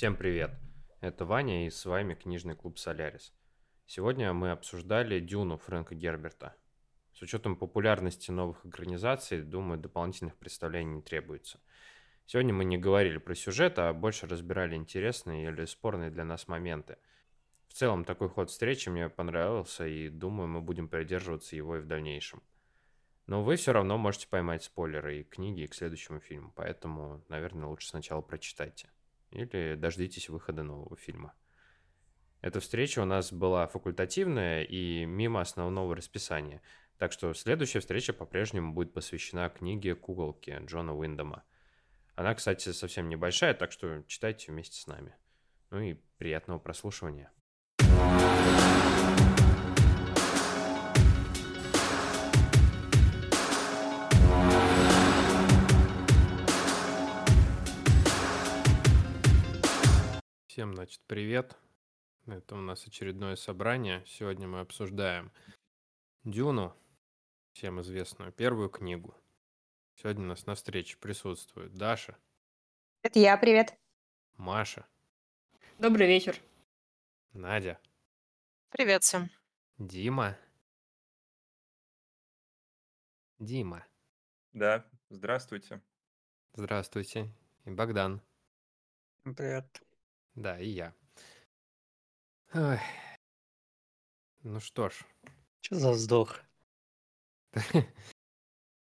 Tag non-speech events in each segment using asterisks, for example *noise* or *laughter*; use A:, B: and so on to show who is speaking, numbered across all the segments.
A: Всем привет! Это Ваня и с вами книжный клуб «Солярис». Сегодня мы обсуждали «Дюну» Фрэнка Герберта. С учетом популярности новых экранизаций, думаю, дополнительных представлений не требуется. Сегодня мы не говорили про сюжет, а больше разбирали интересные или спорные для нас моменты. В целом, такой ход встречи мне понравился, и думаю, мы будем придерживаться его и в дальнейшем. Но вы все равно можете поймать спойлеры и книги, и к следующему фильму, поэтому, наверное, лучше сначала прочитайте. Или дождитесь выхода нового фильма. Эта встреча у нас была факультативная и мимо основного расписания, так что следующая встреча по-прежнему будет посвящена книге «Куколки» Джона Уиндома. Она, кстати, совсем небольшая, так что читайте вместе с нами. Ну и приятного прослушивания. Всем, значит, привет. Это у нас очередное собрание. Сегодня мы обсуждаем Дюну, всем известную, первую книгу. Сегодня у нас на встрече присутствует Даша.
B: Это я, привет.
A: Маша.
C: Добрый вечер.
A: Надя.
D: Привет всем.
A: Дима. Дима.
E: Да, здравствуйте.
A: Здравствуйте. И Богдан.
F: Привет.
A: Да, и я. Ой. Ну что ж.
F: Что за вздох? *laughs*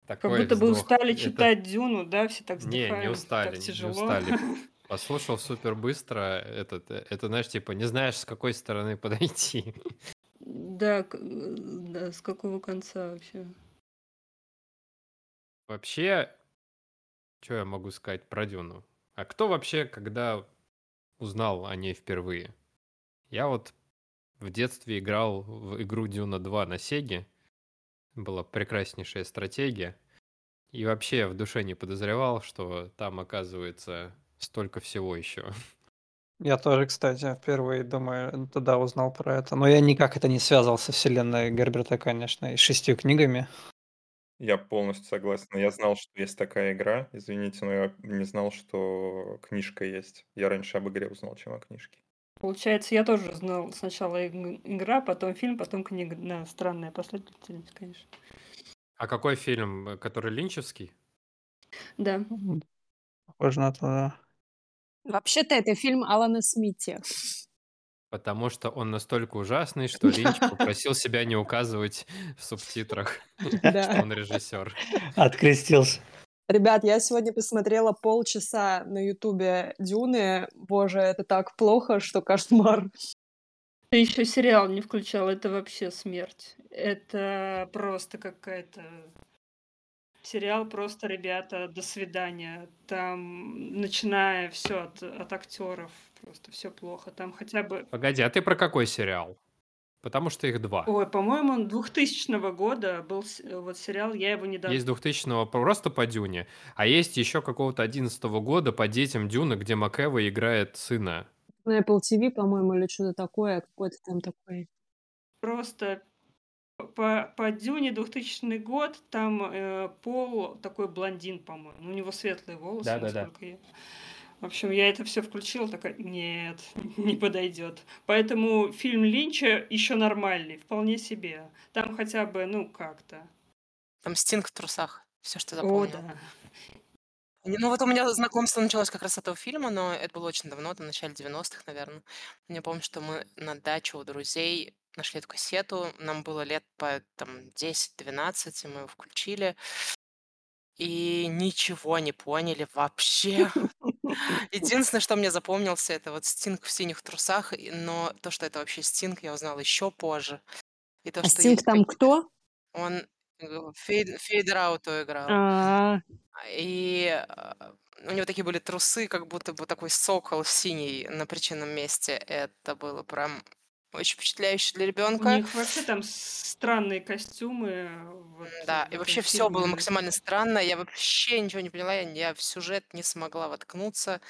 C: Как будто бы устали читать Дюну, да, все так
A: Не, не устали, не устали. *laughs* Послушал супер быстро. Этот, это, знаешь, типа, не знаешь, с какой стороны *laughs* подойти.
C: Да, да, с какого конца вообще?
A: Вообще, что я могу сказать про Дюну? А кто вообще, когда узнал о ней впервые? Я вот в детстве играл в игру Дюна 2 на Сеге. Была прекраснейшая стратегия. И вообще я в душе не подозревал, что там оказывается столько всего еще. *laughs*
F: Я тоже, кстати, впервые, думаю, тогда узнал про это. Но я никак это не связывал со вселенной Герберта, конечно, и шестью книгами.
E: Я полностью согласен. Я знал, что есть такая игра, извините, но я не знал, что книжка есть. Я раньше об игре узнал, чем о книжке.
C: Получается, я тоже знал сначала игра, потом фильм, потом книга. Да, странная последовательность, конечно.
A: А какой фильм? Который Линчевский?
C: Да.
F: Похоже на то, да.
B: Вообще-то это фильм Алана Смити.
A: Потому что он настолько ужасный, *laughs* что Линч попросил себя не указывать в субтитрах, *laughs* что он режиссер.
F: Открестился.
B: Ребят, я сегодня посмотрела полчаса на Ютубе Дюны. Боже, это так плохо, что кошмар.
C: Ты еще сериал не включал, это вообще смерть. Это просто какая-то сериал просто, ребята, до свидания. Там, начиная все от, от актеров, просто все плохо. Там хотя бы...
A: Погоди, а ты про какой сериал? Потому что их два.
C: Ой, по-моему, 2000 года был вот сериал, я его недавно...
A: Есть 2000 просто по Дюне, а есть еще какого-то 11 года по детям Дюна, где Макэва играет сына.
B: На Apple TV, по-моему, или что-то такое, какой-то там такой.
C: Просто по, по Дюне 2000 год там э, Пол такой блондин, по-моему. У него светлые волосы,
A: да, насколько
C: да, да. я... В общем, я это все включила, такая, нет, *laughs* не подойдет. Поэтому фильм Линча еще нормальный, вполне себе. Там хотя бы, ну, как-то.
D: Там Стинг в трусах, все, что запомнил.
C: О, да.
D: Ну вот у меня знакомство началось как раз с этого фильма, но это было очень давно, там в начале 90-х, наверное. Я помню, что мы на даче у друзей нашли эту кассету, нам было лет по там 10-12, и мы его включили и ничего не поняли вообще. *laughs* Единственное, что мне запомнился, это вот Стинг в синих трусах, но то, что это вообще Стинг, я узнала еще позже.
B: И то, а что Стинг там кто?
D: Он Фейд, Фейдерауту играл.
B: А.
D: И а, у него такие были трусы, как будто бы такой сокол синий на причинном месте. Это было прям очень впечатляюще для ребенка.
C: У них вообще там странные костюмы.
D: Вот, да, и вообще все было максимально странно. Я вообще ничего не поняла, я, я в сюжет не смогла воткнуться.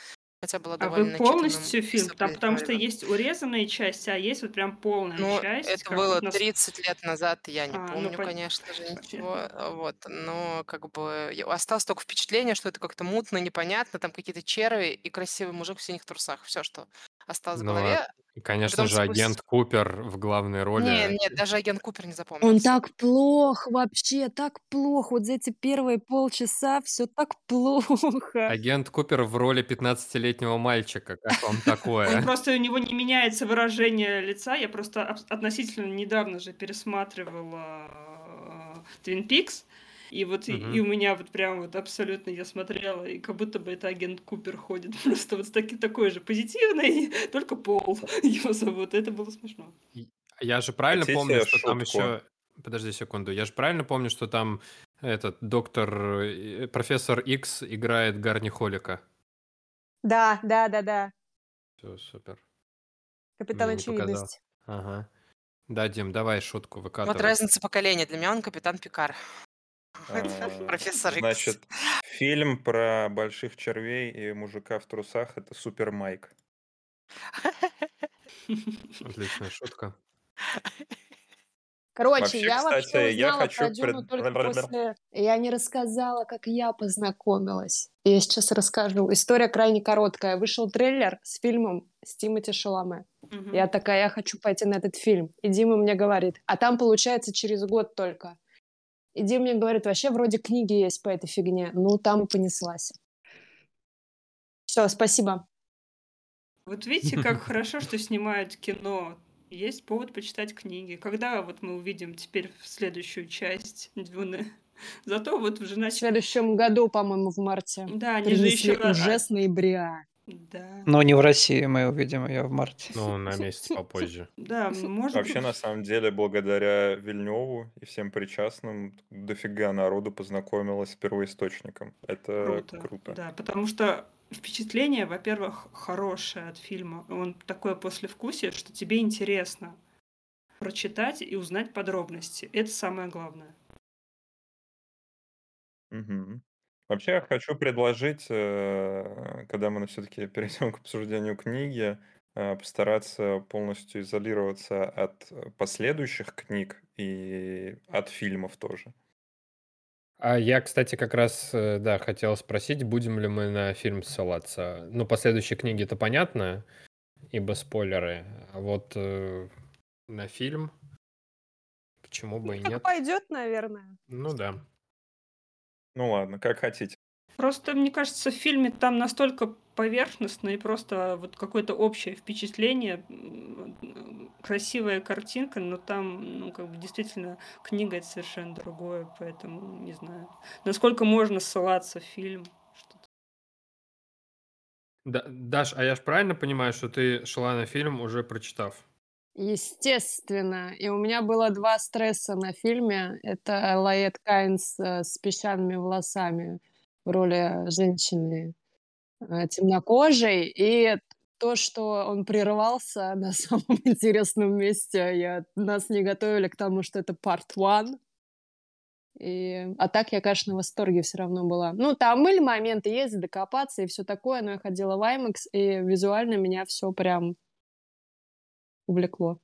D: Хотя было
C: А вы полностью фильм? Там, потому что есть урезанные части, а есть вот прям полная
D: Ну,
C: часть,
D: это было
C: нас...
D: 30 лет назад, я не
C: А, ну,
D: помню,
C: пон-
D: конечно же, ничего. а, Вот, но как бы осталось только впечатление, что это как-то мутно, непонятно, там какие-то черви и красивый мужик в синих трусах. Все, что осталось в
A: Ну, а,
D: голове. А
A: конечно
D: потом
A: же,
D: спустя...
A: агент Купер в главной
D: Не,
A: роли.
D: нет, даже агент Купер не
B: Он
D: запомнился.
B: так плох вообще, так плох. Вот за эти первые полчаса все так плохо.
A: Агент Купер в роли 15-летнего мальчика. Как вам
C: Он
A: такое?
C: просто, у него не меняется выражение лица. Я просто абс- относительно недавно же пересматривала Твин Пикс. И вот и, и у меня вот прям вот абсолютно я смотрела, и как будто бы это агент Купер ходит. *laughs* Просто вот с таки, такой же позитивный, *laughs* только Пол *laughs* его зовут. Это было смешно.
A: Я же правильно помню,
E: Хотите
A: что там
E: шутку?
A: еще... Подожди секунду. Я же правильно помню, что там этот доктор, э, профессор Икс играет Гарни Холика.
B: Да, да, да, да.
A: Все, супер.
B: Капитан
A: Мне
B: очевидность.
A: Ага. Да, Дим, давай шутку
D: Вот
A: выкатывай.
D: разница поколения. Для меня он капитан Пикар. *laughs*
E: А,
D: Профессор.
E: Значит, фильм про больших червей и мужика в трусах это Супер Майк. *laughs*
A: Отличная шутка.
B: Короче,
E: Вообще,
B: я вообще
E: кстати, я
B: узнала
E: хочу
B: про Дюну
E: пред-
B: только после... Я не рассказала, как я познакомилась. Я сейчас расскажу. История крайне короткая. Вышел трейлер с фильмом с Тимоти Шаломе.
C: Мгм.
B: Я такая, я хочу пойти на этот фильм. И Дима мне говорит, а там получается через год только. И Дима мне говорит, вообще вроде книги есть по этой фигне. Ну, там и понеслась. Все, спасибо.
C: Вот видите, как *laughs* хорошо, что снимают кино. Есть повод почитать книги. Когда вот мы увидим теперь в следующую часть Дюны? Зато вот уже
B: В
C: начали...
B: следующем году, по-моему, в марте,
C: Да, они же еще...
B: уже с ноября.
C: Да.
F: Но не в России, мы увидим ее в марте.
A: Ну, на месяц попозже.
C: Да, может
E: Вообще, на самом деле, благодаря Вильневу и всем причастным, дофига народу познакомилось с первоисточником. Это
C: круто.
E: круто.
C: Да, потому что впечатление, во-первых, хорошее от фильма. Он такое послевкусие, что тебе интересно прочитать и узнать подробности. Это самое главное.
E: Мгм. Вообще, я хочу предложить, э, когда мы все-таки *laughs* перейдем к обсуждению книги, э, постараться полностью изолироваться от э, последующих книг и от фильмов тоже.
A: А я, кстати, как раз, да, хотел спросить, будем ли мы на фильм ссылаться. Ну, последующие книги это понятно, ибо спойлеры. А вот э, на фильм почему бы и
B: Как
A: нет?
B: пойдет, наверное.
A: Ну да.
E: Ну ладно, как хотите.
C: Просто, мне кажется, в фильме там настолько поверхностно и просто вот какое-то общее впечатление, красивая картинка, но там, ну, как бы действительно книга это совершенно другое, поэтому не знаю, насколько можно ссылаться в фильм. что-то.
A: Да, Даш, а я ж правильно понимаю, что ты шла на фильм уже прочитав?
B: Естественно. И у меня было два стресса на фильме. Это Лаэт Кайнс э, с песчаными волосами в роли женщины э, темнокожей. И то, что он прервался *laughs* на самом интересном месте. Я, нас не готовили к тому, что это part one. И, а так я, конечно, в восторге все равно была. Ну, там были моменты ездить, докопаться и все такое, но я ходила в IMAX, и визуально меня все прям увлекло.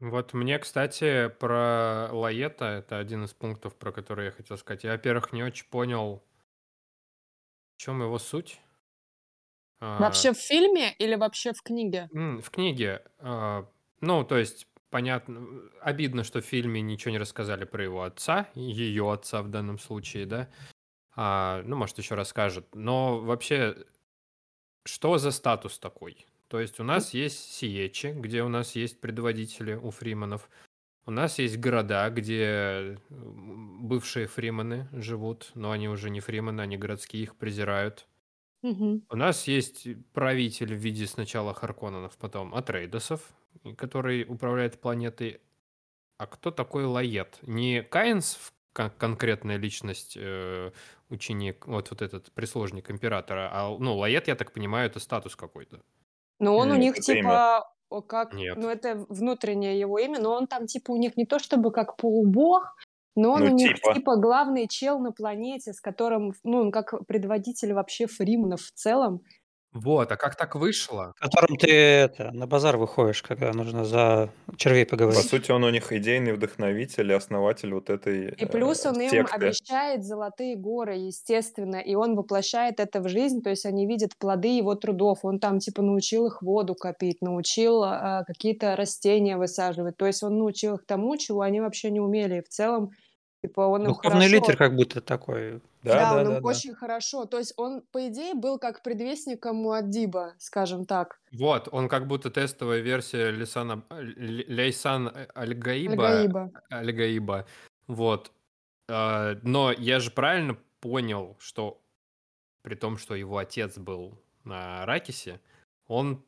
A: Вот мне, кстати, про Лаета, это один из пунктов, про который я хотел сказать. Я, во-первых, не очень понял, в чем его суть. А,
B: Вообще в фильме или вообще в книге?
A: в книге, а, ну, то есть, понятно, обидно, что в фильме ничего не рассказали про его отца, ее отца в данном случае, да. А, ну, может, еще расскажет. Но вообще, что за статус такой? То есть у нас есть Сиечи, где у нас есть предводители у фриманов. У нас есть города, где м, бывшие фриманы живут, но они уже не фриманы, они городские, их презирают. У нас есть правитель в виде сначала Харконненов, потом Атрейдосов, который управляет планетой. А кто такой Лает? Не Каинс конкретная личность, э, ученик, вот, вот этот прислужник императора, а ну, Лает, я так понимаю, это статус какой-то.
B: Но он у
E: Нет,
B: них
E: это имя.
B: типа о, как,
A: Нет.
B: ну это внутреннее его имя, но он там типа у них не то чтобы как полубог, но он
E: Ну,
B: у них
E: типа.
B: типа главный чел на планете, с которым, ну он как предводитель вообще фриманов в целом.
A: Вот, а как так вышло?
F: Которым ты это, на базар выходишь, когда нужно за червей
E: По
F: поговорить.
E: сути, он у них идейный вдохновитель и основатель вот этой
B: И плюс
E: э,
B: он им
E: секты.
B: обещает золотые горы, естественно, и он воплощает это в жизнь, то есть они видят плоды его трудов. Он там типа научил их воду копить, научил а, какие-то растения высаживать, то есть он научил их тому, чего они вообще не умели. И в целом, типа, он им
F: Духовный
B: хорошо...
F: лидер как будто такой.
E: Да,
B: Да,
E: да,
B: он
E: да,
B: им
E: да.
B: очень хорошо. То есть он, по идее, был как предвестником Муаддиба, скажем так.
A: Вот, он как будто тестовая версия Лисана, Лейсан Аль-Гаиба.
B: Аль-Гаиба.
A: Аль-Гаиба. Вот. А, Но я же правильно понял, что при том, что его отец был на Аракисе, он,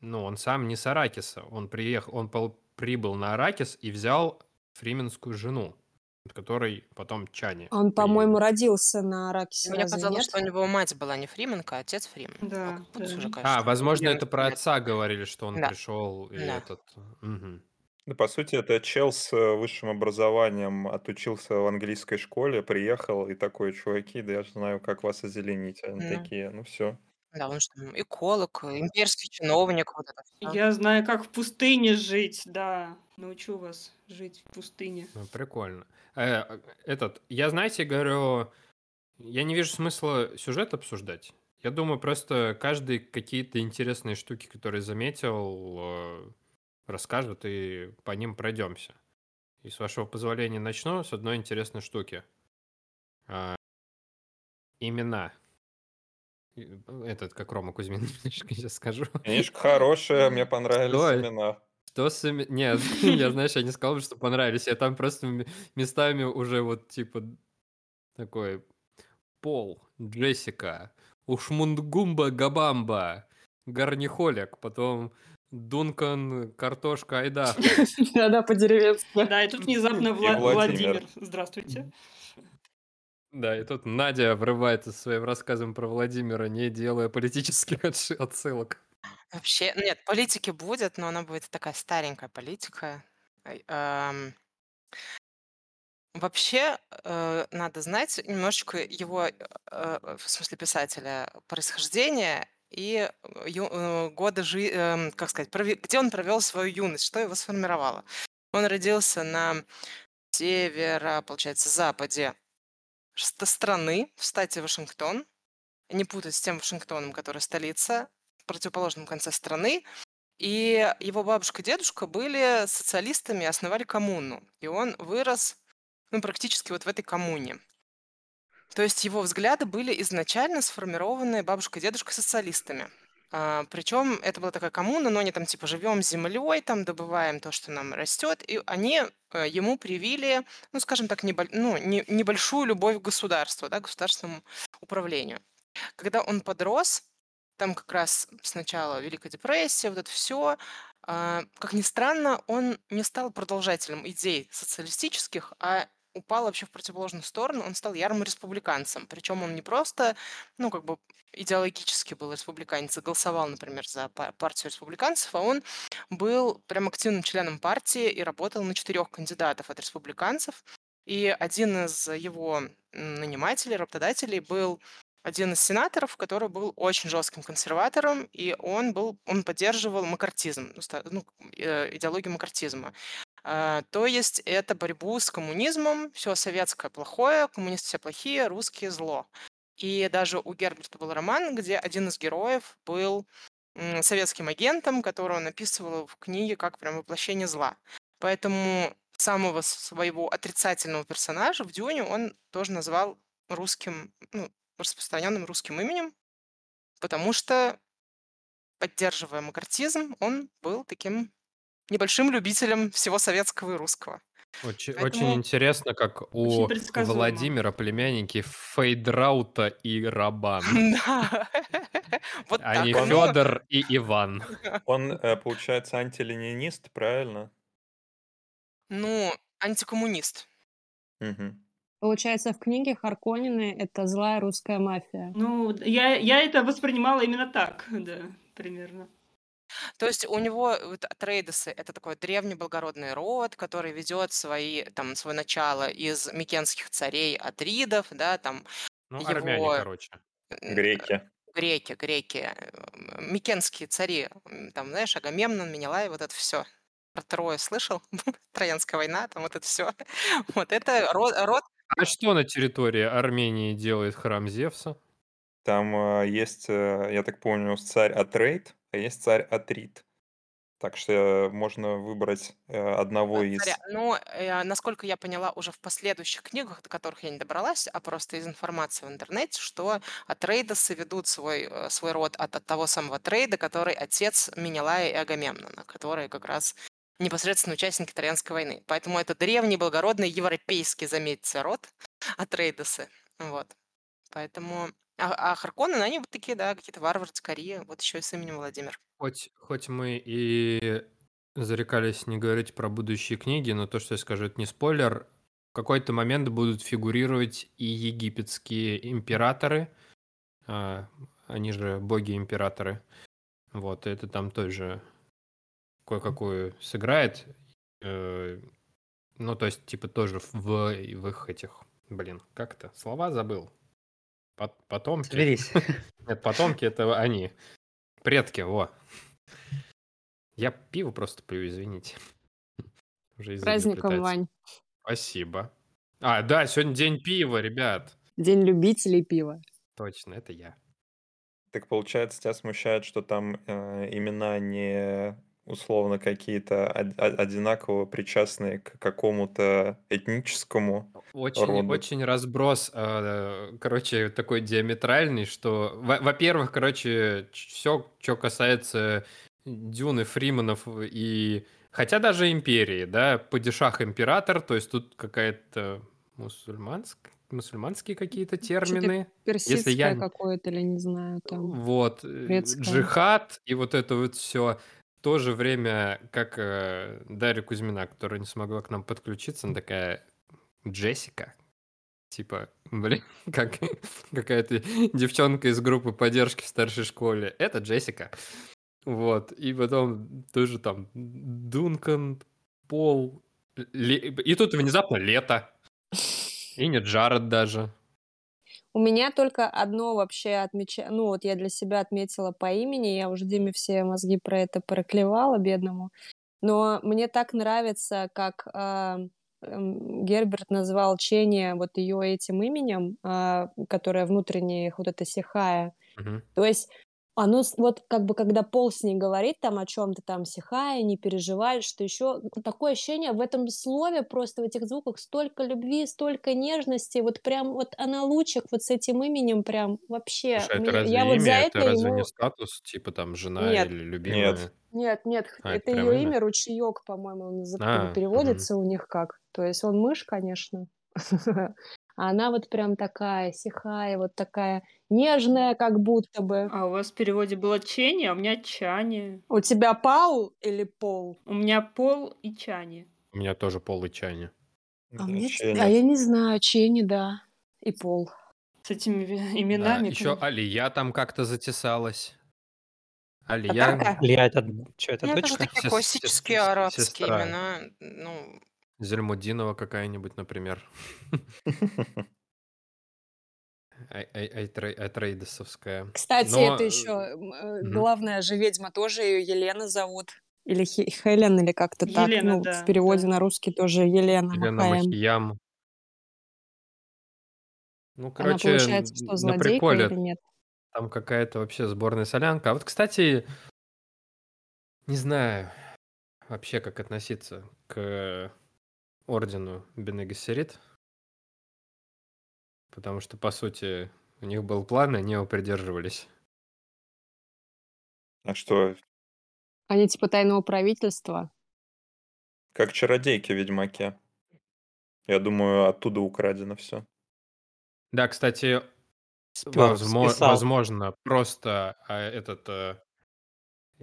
A: ну, он сам не с Аракиса. Он приехал, он прибыл на Аракис и взял фрименскую жену, от которой потом Чани.
B: Он, по-моему, родился на Аракисе,
D: Мне
B: разве
D: казалось,
B: нет?
D: что у него мать была не Фрименка, а отец Фримен.
C: Да,
D: А
C: да.
D: уже, кажется,
A: А, возможно, это про
D: нет.
A: отца говорили, что он
D: Да.
A: пришел и
D: Да.
A: этот... Мгм.
E: Да, по сути, это чел с э, высшим образованием, отучился в английской школе, приехал и такой, чуваки, да я же знаю, как вас озеленить. Они
D: Ну.
E: такие, ну все.
D: Да, он же там эколог, имперский чиновник, вот это всё.
C: Я знаю, как в пустыне жить, да. Научу вас жить в пустыне.
A: Ну, прикольно. Э, этот, я, знаете, говорю, я не вижу смысла сюжет обсуждать. Я думаю, просто каждый какие-то интересные штуки, которые заметил, э, расскажет, и по ним пройдемся. И с вашего позволения начну с одной интересной штуки. А, имена. И, Этот, как Рома Кузьмин, *laughs* сейчас скажу.
E: Книжка хорошая, мне понравились
A: Что?
E: имена.
A: Что с Нет, *laughs* *laughs* я, знаешь, я не сказал, бы, что понравились. Я там просто местами уже вот, типа, такой... Пол, Джессика, Ушмундгумба Габамба, Гарнихолик, потом Дункан, Картошка, Айдаха.
B: Да-да, по-деревенски.
C: Да, и тут внезапно Вла-
E: Владимир.
C: Владимир. Здравствуйте.
A: Да, и тут Надя врывается своим рассказом про Владимира, не делая политических *laughs* отсылок.
D: Вообще, нет, политики будет, но она будет такая старенькая политика. Вообще, э, надо знать немножечко его, э, э, в смысле писателя, происхождение и ю- э, годы жи- эм, как сказать, где он провел свою юность, что его сформировало. Он родился на северо, получается, западе страны, в штате Вашингтон. Не путать с тем Вашингтоном, который столица, в противоположном конце страны. И его бабушка и дедушка были социалистами основали коммуну. И он вырос ну, практически вот в этой коммуне. То есть его взгляды были изначально сформированы бабушкой и дедушкой социалистами. Причем это была такая коммуна, но они там типа живем землей, там добываем то, что нам растет, и они э, ему привили, ну, скажем так, небо- ну, не- небольшую любовь к государству, да, к государственному управлению. Когда он подрос, там как раз сначала Великая депрессия, вот это все, как ни странно, он не стал продолжателем идей социалистических, а упал вообще в противоположную сторону, он стал ярым республиканцем. Причем он не просто, ну, как бы идеологически был республиканец голосовал, например, за па- партию республиканцев, а он был прям активным членом партии и работал на четырех кандидатов от республиканцев. И один из его нанимателей, работодателей был один из сенаторов, который был очень жестким консерватором, и он был, он поддерживал макартизм, ну, ну, э, идеологию макартизма. А, То есть это борьбу с коммунизмом, все советское плохое, коммунисты все плохие, русские зло. И даже у Герберта был роман, где один из героев был советским агентом, которого он описывал в книге как прям воплощение зла. Поэтому самого своего отрицательного персонажа в Дюне он тоже назвал русским, ну, распространенным русским именем, потому что, поддерживая макартизм, он был таким небольшим любителем всего советского и русского.
A: Очень,
D: Поэтому-
A: очень интересно, как у. Владимира племянники Фейдраута и Рабан. *laughs*
D: Вот
A: а не. Федор и Иван. *laughs*
E: Он, э, получается, антиленинист, правильно?
D: Ну, антикоммунист.
B: Получается, в книге Харконины это злая русская мафия.
C: Ну, я, я это воспринимала именно так, да, примерно.
D: То есть у него вот Атрейдесы — это такой древний благородный род, который ведет свои, там, свое начало из микенских царей Атридов, да, там,
A: Ну,
D: Его-
A: армяне, короче.
D: м,
E: Греки.
D: греки, греки, э, микенские цари, там, знаешь, Агамемнон, Менелай, вот это все. Про Трою слышал? *laughs* Троянская война, там вот это все. *laughs* Вот это род, род
A: А что на территории Армении делает храм Зевса?
E: Там э, есть, э, я так помню, царь Атрейд, а есть царь Атрит. Так что можно выбрать э, одного из...
D: царя. Но, э, насколько я поняла, уже в последующих книгах, до которых я не добралась, а просто из информации в интернете, что Атрейдосы ведут свой, э, свой род от, от того самого Трейда, который отец Менелая и Агамемнона, которые как раз непосредственно участники Троянской войны. Поэтому это древний, благородный, европейский, заметьте, род Атрейдосы. Вот. Поэтому... А, а Харконнены, они вот такие, да, какие-то варвары, скорее. Вот еще и с именем Владимир.
A: Хоть, хоть мы и зарекались не говорить про будущие книги, но то, что я скажу, это не спойлер. В какой-то момент будут фигурировать и египетские императоры, а, они же боги-императоры. Вот, это там тоже кое-какую сыграет. Э, ну, то есть, типа, тоже в, в их этих... Блин, как это? Слова забыл. Пот- Потомки.
F: Соберись. *laughs*
A: Нет, потомки это они. Предки, во. Я пиво просто пью, извините. Уже
B: Праздником. Вань.
A: Спасибо. А, да, сегодня день пива, ребят.
B: День любителей пива.
A: Точно, это я.
E: Так получается, тебя смущает, что там э, имена не условно какие-то одинаково причастные к какому-то этническому
A: Очень,
E: роду.
A: очень разброс, э, короче, такой диаметральный, что, во- во-первых, короче, все, что касается Дюны, Фриманов и... Хотя даже империи, да, падишах император, то есть тут какая-то мусульманск... мусульманские какие-то термины.
B: Персидское
A: я-
B: какое-то или не знаю там.
A: Вот, э,
B: Турецкая.
A: джихад и вот это вот все. То же время, как э, Дарья Кузьмина, которая не смогла к нам подключиться, она такая Джессика. Типа, блин, *laughs* как какая-то девчонка из группы поддержки в старшей школе. Это Джессика. Вот. И потом тоже там Дункан, Пол. Ле- И тут внезапно лето. И не Джаред даже.
B: У меня только одно вообще отмечаю, ну вот я для себя отметила по имени, я уже Диме все мозги про это проклевала, бедному, но мне так нравится, как эм, Герберт назвал Ченни вот ее этим именем, а, которое внутреннее, вот это Сихая.
A: Мгм.
B: То есть оно с- вот как бы когда Пол с ней говорит там о чем-то там Сихая, не переживай, что еще такое ощущение в этом слове просто в этих звуках столько любви, столько нежности, вот прям вот она лучик вот с этим именем прям вообще.
A: Слушай, это
B: мне-
A: разве
B: я вот за
A: имя?
B: это
A: Это разве
B: ему
A: не статус? Типа там жена
B: Нет.
A: или любимая?
E: Нет.
B: нет, нет,
A: А,
B: это ее
A: имя?
B: имя ручеек, по-моему, он
A: А,
B: переводится у них как. То есть он мышь, конечно. *laughs* А она вот прям такая, сихая, вот такая нежная, как будто бы.
C: А у вас в переводе было Чени, а у меня Чани.
B: У тебя Паул или Пол?
C: У меня Пол и Чани.
A: У меня тоже полый чайник.
B: А,
E: Да,
B: мне- а я не знаю, Ченни, да, и Пол.
C: С этими именами.
A: еще
C: конечно.
A: Алия там как-то затесалась.
B: А
A: Алия.
F: Илья, это что, это
D: Ну, это
F: дочка?
D: такие
A: Сес-
D: классические арабские имена. Ну,
A: Зельмудинова какая-нибудь, например. *laughs* Ай- ай- Айтре- Айтрейдесовская.
B: Кстати,
A: Но,
B: это
A: э,
B: еще
A: мгм.
B: главная же ведьма, тоже ее Елена зовут. Или Хе- Хелен, или как-то так.
C: Елена,
B: Ну,
C: да,
B: в переводе
C: да.
B: на русский тоже Елена,
A: Елена. Махиям. Ну,
B: Она
A: короче,
B: получается,
A: н-
B: что
A: на
B: злодейка
A: приколе
B: или нет?
A: там какая-то вообще сборная солянка. А вот, кстати, не знаю вообще, как относиться к ордену Бене Гессерит. Потому что, по сути, у них был план, и они его придерживались.
E: А что,
B: Они типа тайного правительства.
E: как чародейки в Ведьмаке? Я думаю, оттуда украдено все.
A: Да, кстати,
F: Спёр,
A: возмо-
F: списал.
A: возможно, просто а, этот, э,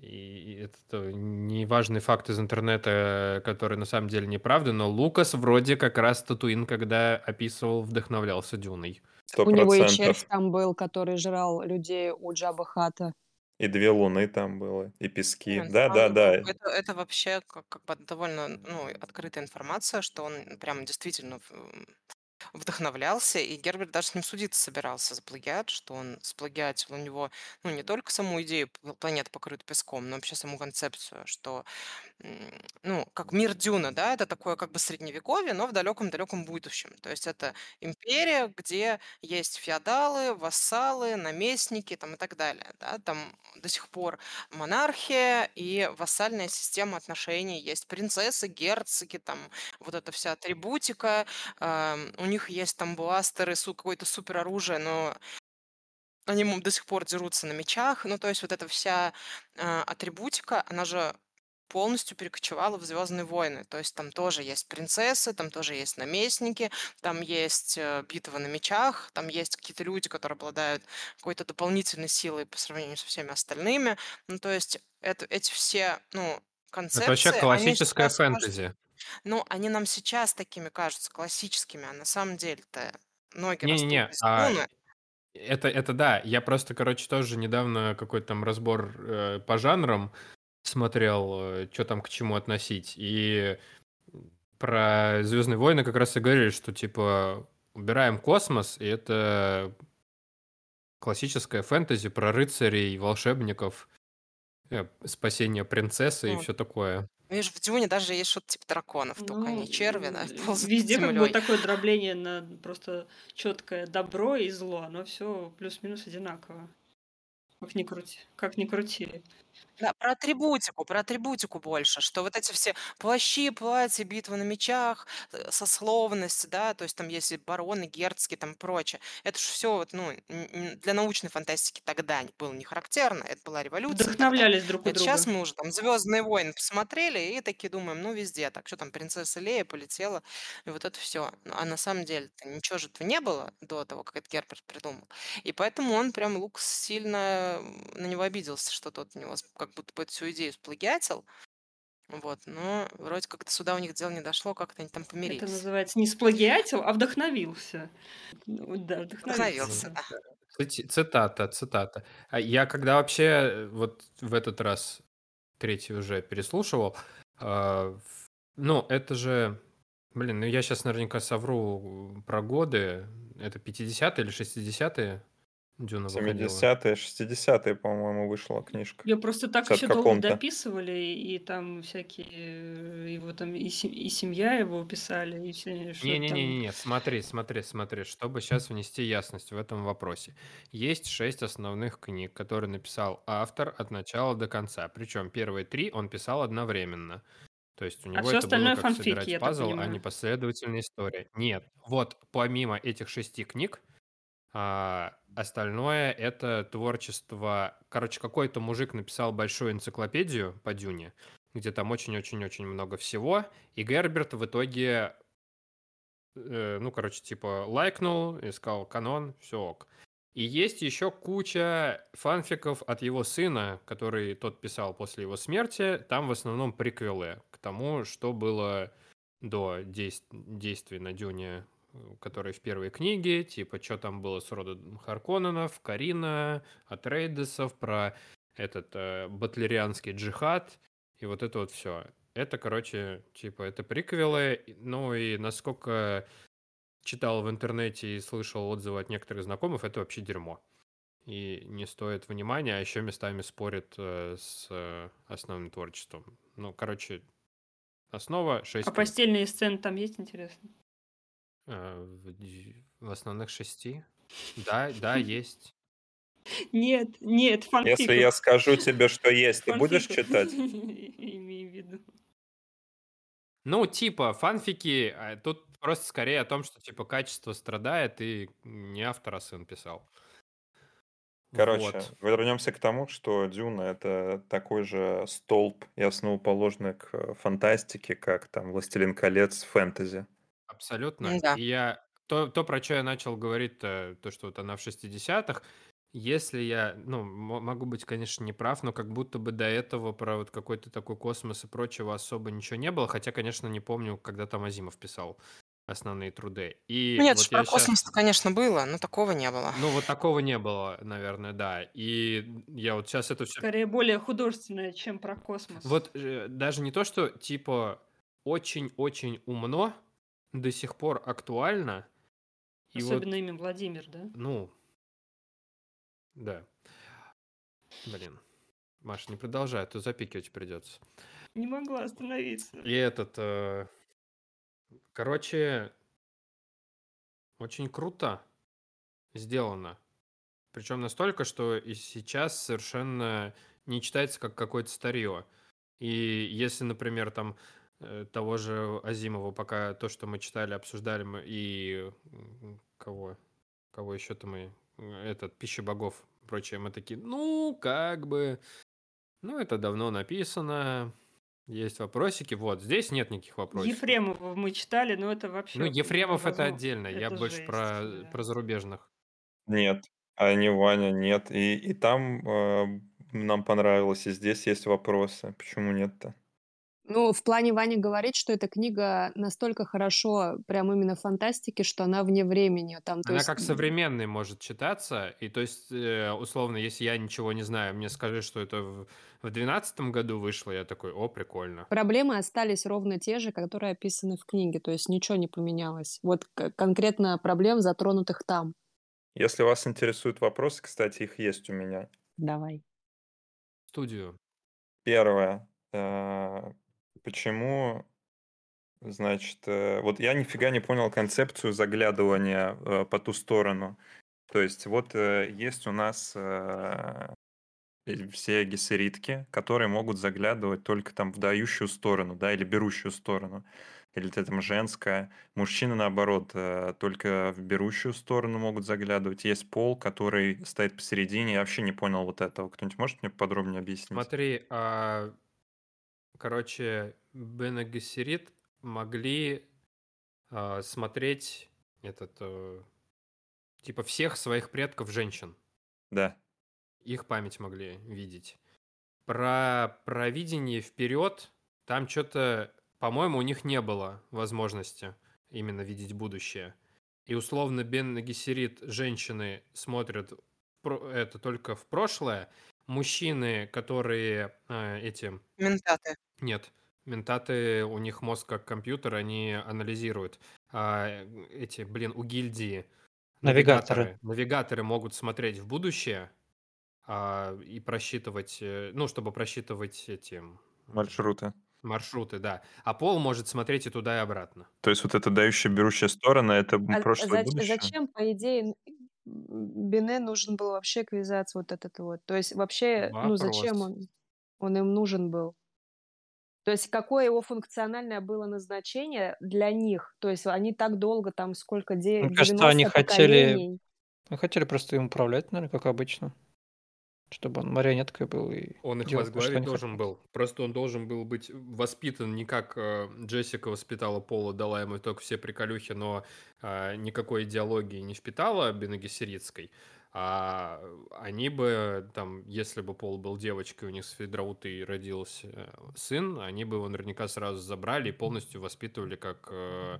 A: и- и этот э, неважный факт из интернета, который на самом деле неправда, но Лукас вроде как раз Татуин, когда описывал, вдохновлялся Дюной.
E: Сто
B: У него и червь там был, который жрал людей у Джаба Хата.
E: И две луны там было, и пески.
D: нет,
E: Да, да, да.
D: Это, это вообще как, как бы довольно ну, открытая информация, что он прям действительно вдохновлялся, и Герберт даже с ним судиться собирался за плагиат, что он сплагиатил у него, ну, не только саму идею планеты покрыта песком, но вообще саму концепцию, что, ну, как мир Дюна, да, это такое как бы средневековье, но в далеком-далеком будущем. То есть это империя, где есть феодалы, вассалы, наместники там и так далее, да, там до сих пор монархия и вассальная система отношений, есть принцессы, герцоги, там вот эта вся атрибутика, у них есть там бластеры, су какое-то супероружие, но они до сих пор дерутся на мечах. Ну, то есть вот эта вся, а, атрибутика, она же полностью перекочевала в "Звездные войны". То есть там тоже есть принцессы, там тоже есть наместники, там есть, э, битва на мечах, там есть какие-то люди, которые обладают какой-то дополнительной силой по сравнению со всеми остальными. Ну, то есть это эти все, ну,
A: Это вообще
D: концепции,
A: классическая фэнтези.
D: Ну, они нам сейчас такими кажутся классическими, а на самом деле-то ноги растут
A: Не-не-не,
D: из
A: а это, это да. Я просто, короче, тоже недавно какой-то там разбор э, по жанрам смотрел, что там к чему относить. И про Звездные войны как раз и говорили, что типа убираем космос, и это классическая фэнтези про рыцарей, волшебников, э, спасение принцессы и
D: Вот.
A: все такое.
D: Видишь, в Дюне даже есть что-то типа драконов, только
C: Ну,
D: они черви, да, *laughs* под
C: везде как бы такое дробление на просто четкое добро и зло, оно все плюс-минус одинаково. Как ни крути, как ни крути.
D: Да, про атрибутику, про атрибутику больше, что вот эти все плащи, платья, битвы на мечах, э, сословность, да, то есть там есть и бароны, герцоги, там прочее. Это же все вот, ну, н- н- для научной фантастики тогда не- было не характерно, это была революция тогда.
C: Вдохновлялись друг у
D: Это сейчас
C: друга.
D: мы уже там Звездные войны посмотрели и такие думаем, ну везде так, что там принцесса Лея полетела, и вот это все. А на самом деле ничего же этого не было до того, как это Герберт придумал. И поэтому он прям Лукас сильно на него обиделся, что тот у него как будто бы эту всю идею сплагиатил. Вот, но вроде как до суда у них дело не дошло, как-то они там
C: Это
D: помирились.
C: называется не сплагиатил, а вдохновился. Ну, Да,
D: Вдохновился,
C: вдохновился.
D: да.
A: Цитата, цитата. А Я когда вообще э, вот в этот раз третий уже переслушивал, а, ну, это же, блин, ну я сейчас наверняка совру про годы, это 50-е или 60-е Дюна выходила?
E: 70-е, 60-е, по-моему, вышла книжка.
C: Ее просто так еще долго дописывали, и там всякие его там и, се- и семья его писали, и все что там.
A: Не-не-не-не, смотри, смотри, смотри, чтобы сейчас внести ясность в этом вопросе. Есть шесть основных книг, которые написал автор от начала до конца. Причем первые три он писал одновременно. То есть у
C: А
A: него
C: все
A: это
C: остальное
A: было как
C: фанфики,
A: собирать пазл, а не последовательная история. Нет, вот помимо этих шести книг, а, остальное это творчество. Короче, какой-то мужик написал большую энциклопедию по Дюне, где там очень-очень-очень много всего, и Герберт в итоге, э, ну, короче, типа лайкнул, искал канон, все ок. И есть еще куча фанфиков от его сына, который тот писал после его смерти. Там в основном приквелы к тому, что было до дейс- действий на Дюне, которые в первой книге, типа, что там было с родом Харконненов, Карина, Атрейдесов, про этот э, батлерианский джихад, и вот это вот все. Это, короче, типа, это приквелы, ну и насколько читал в интернете и слышал отзывы от некоторых знакомых, это вообще дерьмо. И не стоит внимания, а еще местами спорит э, с э, основным творчеством. Ну, короче, основа 6
C: А постельные сцены там есть, интересно?
A: В, ди- в основных шести. Да, да, *laughs* есть.
C: Нет, нет, фанфиков.
E: Если я скажу тебе, что есть, ты будешь
C: Фанфиков. *laughs*
E: читать?
C: Имею в виду.
A: Ну, типа, фанфики, а тут просто скорее о том, что, типа, качество страдает, и не автор, а сын писал.
E: Короче,
A: Вот.
E: вернемся к тому, что Дюна это такой же столб и основоположник к э, фантастике, как там Властелин колец фэнтези.
A: Абсолютно.
D: М-да.
A: И я... То, то, про что я начал говорить, то, то, что вот она в 60-х, если я, ну, мо- могу быть, конечно, не прав, но как будто бы до этого про вот какой-то такой космос и прочего особо ничего не было, хотя, конечно, не помню, когда там Азимов писал основные труды. И
D: Ну нет,
A: вот
D: про
A: я сейчас...
D: космос-то, конечно, было, но такого не было.
A: Ну, вот такого не было, наверное, да. И я вот сейчас это все...
C: Скорее более художественное, чем про космос.
A: Вот э, даже не то, что типа очень-очень умно, до сих пор актуально, И
C: Особенно
A: вот,
C: имя Владимир, да?
A: ну, да. Блин. Маша, не продолжай, а то запикивать придется.
C: Не могла остановиться.
A: И этот, э, короче, очень круто сделано. Причем настолько, что и сейчас совершенно не читается как какое-то старье. И если, например, там того же Азимова, пока то, что мы читали, обсуждали мы, и кого, кого еще-то мы, этот, Пища богов, прочее, мы такие, ну, как бы, ну, это давно написано, есть вопросики. Вот, здесь нет никаких вопросиков.
C: Ефремова мы читали, но это вообще
A: Ну, Ефремов это отдельно. Я
C: Это
A: больше
C: жесть,
A: про,
C: да.
A: про зарубежных.
E: Нет, а не Ваня, нет. И, и там э, нам понравилось, и здесь есть вопросы. Почему нет-то?
B: Ну, в плане Ваня говорит, что эта книга настолько хорошо, прям именно фантастики, что она вне времени. Там,
A: Она
B: есть,
A: как современный может читаться, и то есть, э, условно, если я ничего не знаю, мне скажи, что это в в двенадцатом году вышло, я такой, о, прикольно.
B: проблемы остались ровно те же, которые описаны в книге, то есть ничего не поменялось. Вот конкретно проблем, затронутых там.
E: Если вас интересуют вопросы, кстати, их есть у меня.
B: Давай.
A: Студию.
E: Первое. Почему, значит, э, вот я нифига не понял концепцию заглядывания э, по ту сторону. То есть вот э, есть у нас все гессеритки, которые могут заглядывать только там в дающую сторону, да, или берущую сторону. Или это там женская. Мужчины, наоборот, только в берущую сторону могут заглядывать. Есть пол, который стоит посередине. Я вообще не понял вот этого. Кто-нибудь может мне подробнее объяснить?
A: Смотри, а, короче, Бен и Гессерит могли а, смотреть этот, э, типа, всех своих предков женщин.
E: Да.
A: Их память могли видеть. Про провидение вперед, там что-то, по-моему, у них не было возможности именно видеть будущее. И условно Бен и Гессерит, женщины смотрят это только в прошлое, мужчины, которые э, эти...
D: Ментаты.
A: Нет, ментаты, у них мозг как компьютер, они анализируют. А эти, блин, у гильдии
F: Навигаторы.
A: Навигаторы могут смотреть в будущее а, и просчитывать, э, ну, чтобы просчитывать эти
E: Маршруты.
A: маршруты, да. А Пол может смотреть и туда, и обратно.
E: То есть вот эта дающая, берущая сторона, это
B: А
E: прошлое и
B: зач-
E: будущее?
B: зачем, по идее, Бене нужен был вообще квизаться вот этот вот? То есть вообще, ну зачем
A: Вопрос.
B: он, он им нужен был? То есть какое его функциональное было назначение для них? То есть они так долго, там сколько, де-
F: Мне кажется, они
B: 90
F: хотели, ну, хотели просто им управлять, наверное, как обычно. Чтобы он марионеткой был и
A: Он их
F: делал
A: возглавить
F: они
A: должен
F: хотят.
A: был. Просто он должен был быть воспитан не как э, Джессика воспитала Пола, дала ему только все приколюхи, но э, никакой идеологии не впитала Бенегессеритской. А они бы, там, если бы Пол был девочкой, у них с Федраутой родился э, сын, они бы его наверняка сразу забрали и полностью воспитывали как... э,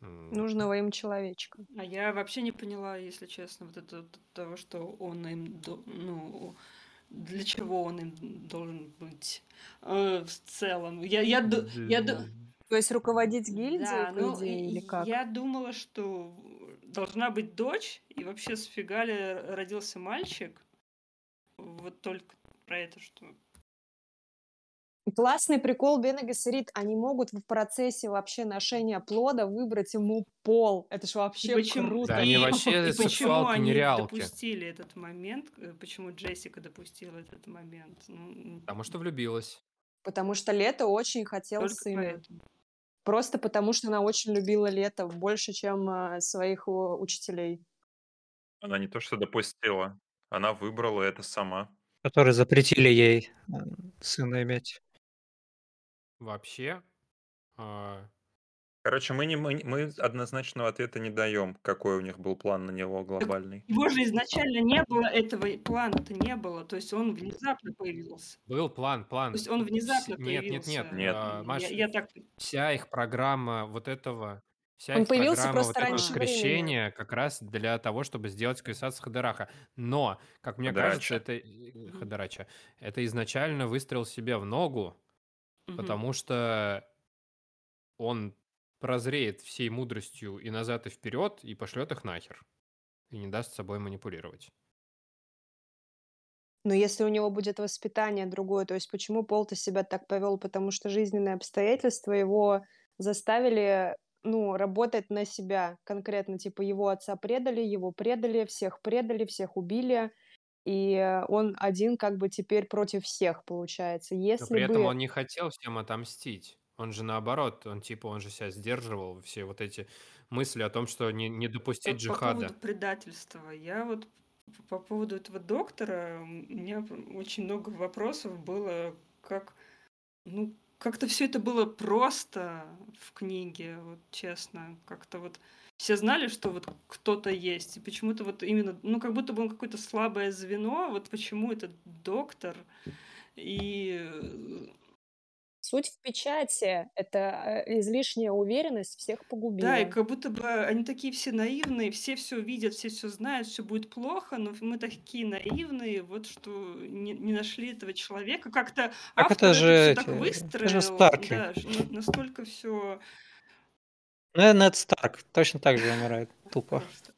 B: Нужного им человечка.
C: А я вообще не поняла, если честно, вот это того, что он им, ну, для чего он им должен быть э, в целом. Я, я, я, ду-
B: То есть руководить гильдией,
C: да,
B: по
C: ну,
B: идее, или как?
C: я думала, что должна быть дочь, и вообще с фигали родился мальчик. Вот только про это что.
B: Классный прикол Бена Гессерит. Они могут в процессе вообще ношения плода выбрать ему пол. Это же вообще
C: почему-
B: круто.
A: Да они вообще
C: и почему они
A: нереалки.
C: допустили этот момент, э, почему Джессика допустила этот момент. Ну,
A: Потому что влюбилась.
B: Потому что Лето очень хотел
C: только
B: сына.
C: поэтому.
B: Просто потому что она очень любила Лето больше, чем а, своих учителей.
E: Она не то что допустила, она выбрала это сама.
F: Которые запретили ей э, сына иметь.
A: Вообще, а,
E: Короче, мы, не, мы, мы однозначного ответа не даем, какой у них был план на него глобальный.
C: Его же изначально не было, этого плана-то не было. То есть он внезапно появился.
A: был план, план.
C: То есть он внезапно
A: Нет, нет,
C: появился.
A: нет.
E: Нет.
A: а,
C: Я,
A: Маш,
C: я так...
A: вся их программа вот этого, вся
B: Он
A: их
B: появился
A: программа
B: просто
A: вот этого
B: раньше времени.
A: скрещения как раз для того, чтобы сделать Квисац Хадераха. Но, как мне кажется,
E: Хадерача.
A: это Хадерача, это изначально выстрел себе в ногу,
C: Мгм.
A: потому что он прозреет всей мудростью и назад, и вперед, и пошлет их нахер. И не даст собой манипулировать.
B: Но если у него будет воспитание другое, то есть почему Пол-то себя так повел? Потому что жизненные обстоятельства его заставили, ну, работать на себя конкретно. Типа его отца предали, его предали, всех предали, всех убили. И он один как бы теперь против всех, получается.
A: Но
B: Если
A: при этом
B: бы...
A: он не хотел всем отомстить. Он же наоборот, он типа, он же себя сдерживал, все вот эти мысли о том, что не, не
C: По,
A: допустить
C: по
A: джихада.
C: поводу предательства. Я вот по поводу этого доктора, у меня очень много вопросов было, как, ну, как-то все это было просто в книге, вот честно. Как-то вот все знали, что вот кто-то есть, и почему-то вот именно, ну, как будто бы он какое-то слабое звено, вот почему этот доктор, и э,
B: Суть в печати. Это э, излишняя уверенность всех
C: Да, и
B: погубила.
C: как будто бы они такие все наивные, все все видят, все все знают, все будет плохо, но мы такие наивные, вот что не, не нашли этого человека. Как-то
F: Так
C: автор
F: это же
C: это все так
F: эти, это же
C: выстроил,
F: Старки.
C: да, настолько все
F: Ну, Нед Старк точно так же умирает, тупо.
C: просто.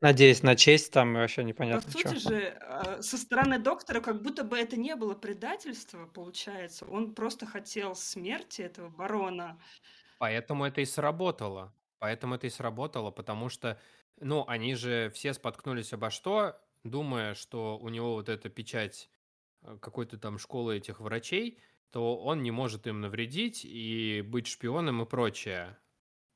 F: Надеюсь на честь там и вообще
C: По
F: непонятно что.
C: сути же, а, со стороны доктора, как будто бы это не было предательство, получается. Он просто хотел смерти этого барона.
A: Поэтому это и сработало. Поэтому это и сработало, потому что, ну, они же все споткнулись обо что, думая, что у него вот эта печать э, какой-то там школы этих врачей, то он не может им навредить и быть шпионом и прочее.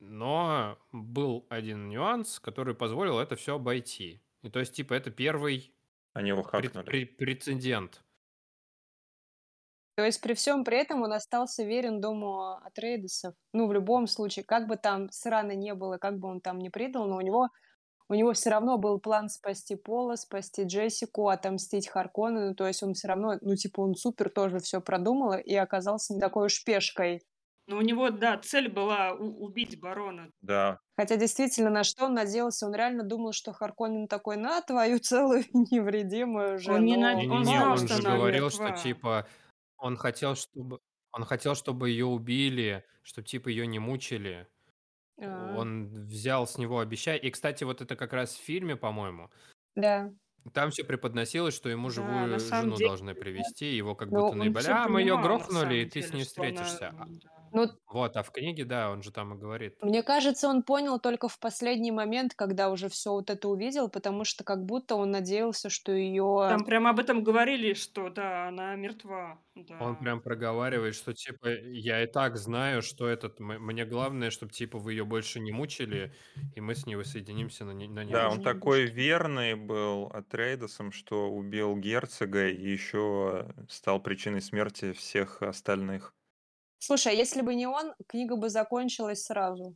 A: Но был один нюанс, который позволил это все обойти. И то есть, типа, это первый
E: Они его
A: пред-
E: хакнули.
A: пре- прецедент.
B: То есть при всем при этом он остался верен дому Атрейдесов. Ну, в любом случае, как бы там срано не было, как бы он там не предал, но у него, у него все равно был план спасти Пола, спасти Джессику, отомстить Харкону. То есть он все равно, ну, типа, он супер тоже все продумал и оказался не такой уж пешкой.
C: Но у него, да, цель была убить барона.
E: Да.
B: Хотя действительно, на что он надеялся? Он реально думал, что Харконнен такой, на твою целую *laughs* невредимую
C: Он не на-
B: жену.
C: Он
A: Не-не-не,
C: знал,
A: он
C: что
A: же
C: она
A: говорил, что типа он хотел, чтобы он хотел, чтобы ее убили, чтобы типа ее не мучили.
B: А,
A: Он взял с него обещание. И, кстати, вот это как раз в фильме, по-моему,
B: Да.
A: там все преподносилось, что ему
C: Да,
A: живую
C: самом
A: жену
C: деле,
A: должны привести, его как
B: Ну,
A: будто наебали. А, мы ее грохнули, и ты с ней
C: она,
A: встретишься. А-
C: да.
B: Ну,
A: Вот, а в книге, да, он же там и говорит.
B: Мне кажется, он понял только в последний момент, когда уже все вот это увидел, потому что как будто он надеялся, что ее...
C: Там прямо об этом говорили, что да, она мертва.
A: Он
C: Да.
A: прям проговаривает, что типа я и так знаю, что этот мне главное, чтобы типа вы ее больше не мучили, и мы с ней воссоединимся на, не- на
E: Да, он такой верный был Атрейдесом, что убил герцога и еще стал причиной смерти всех остальных.
B: Слушай, а если бы не он, книга бы закончилась сразу.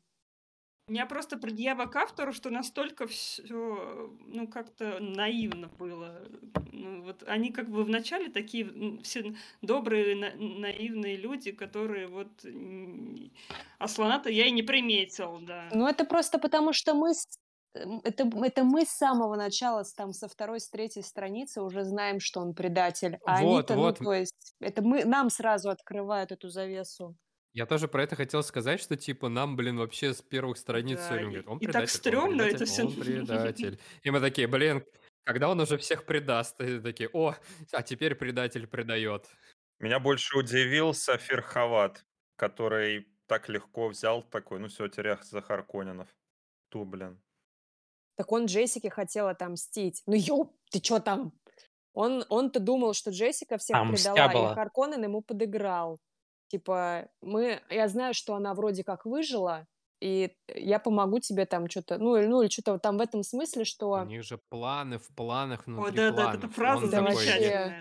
C: У меня просто предъява к автору, что настолько все, ну, как-то наивно было. Ну, вот они как бы вначале такие все добрые, на- наивные люди, которые вот... А слона-то я и не приметил, да.
B: Ну, это просто потому, что мы... Это, это мы с самого начала, с- там, со второй, с третьей страницы уже знаем, что он предатель. А
A: Вот,
B: они-то, ну,
A: вот.
B: то есть, это мы, нам сразу открывают эту завесу.
A: Я тоже про это хотел сказать, что типа нам, блин, вообще с первых страниц
C: Да,
A: все время
C: и-
A: говорят, он
C: и так
A: предатель, он
C: стрёмно это
A: предатель,
C: всё.
A: он *laughs* предатель. И мы такие, блин, когда он уже всех предаст? И такие, о, а теперь предатель предает.
E: Меня больше удивил Сафир Хават, который так легко взял такой, ну все, терях за Харконинов. Ту, блин.
B: Так он Джессике хотел отомстить. Ну, ёп, ты чё там? Он, он-то думал, что Джессика всех
F: Там мстя
B: предала, и
F: была.
B: Харконнен ему подыграл. Типа, мы, я знаю, что она вроде как выжила, и я помогу тебе там что-то, ну, или- ну, или что-то там в этом смысле,
A: У
B: что...
A: них же планы в планах
C: О,
A: внутри
C: да, да,
A: планов.
C: эта фраза
A: Он
B: Да
A: такой,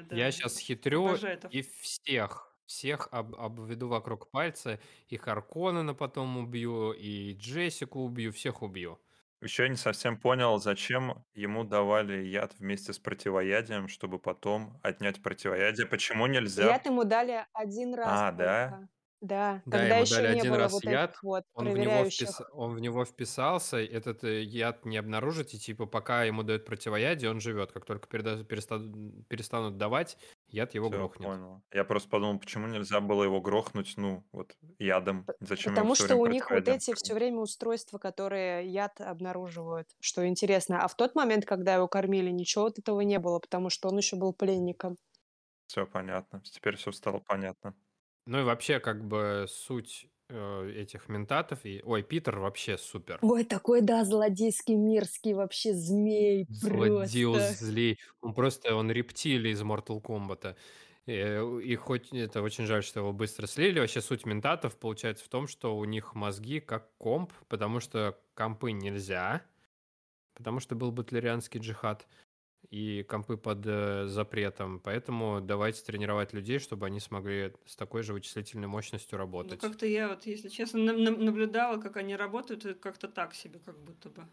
C: да.
A: я сейчас хитрю и всех, всех об- обведу вокруг пальца, и Харконнена потом убью, и Джессику убью, всех убью.
E: Еще я не совсем понял, зачем ему давали яд вместе с противоядием, чтобы потом отнять противоядие. Почему нельзя?
B: Яд ему дали один раз
E: А, да?
B: только. Да,
A: Да,
B: когда
A: ему
B: еще
A: дали
B: не
A: один
B: было
A: раз
B: вот
A: яд,
B: этих вот
A: Он в, него
B: проверяющих.
A: впис... он в него вписался, этот э, яд не обнаружить, и типа пока ему дают противоядие, он живет. Как только переда- переста- перестанут давать, яд его
E: Всё,
A: грохнет.
E: понял. Я просто подумал, почему нельзя было его грохнуть, ну, вот ядом? Зачем
B: Потому что
E: время
B: у них вот эти все время устройства, которые яд обнаруживают, что интересно. А в тот момент, когда его кормили, ничего вот этого не было, потому что он еще был пленником.
E: Все понятно. Теперь все стало понятно.
A: Ну и вообще, как бы суть э, этих ментатов и... Ой, Питер вообще супер.
B: Ой, такой, да, злодейский, мерзкий вообще змей просто.
A: злей. Он просто, он рептилия из Mortal Kombat. Э, И хоть это очень жаль, что его быстро слили, вообще суть ментатов получается в том, что у них мозги как комп, потому что компы нельзя, потому что был батлерианский джихад, и компы под э, запретом. Поэтому давайте тренировать людей, чтобы они смогли с такой же вычислительной мощностью
C: Ну,
A: работать.
C: как-то я вот, если честно, на- на- наблюдала, как они работают, и как-то так себе, как будто бы.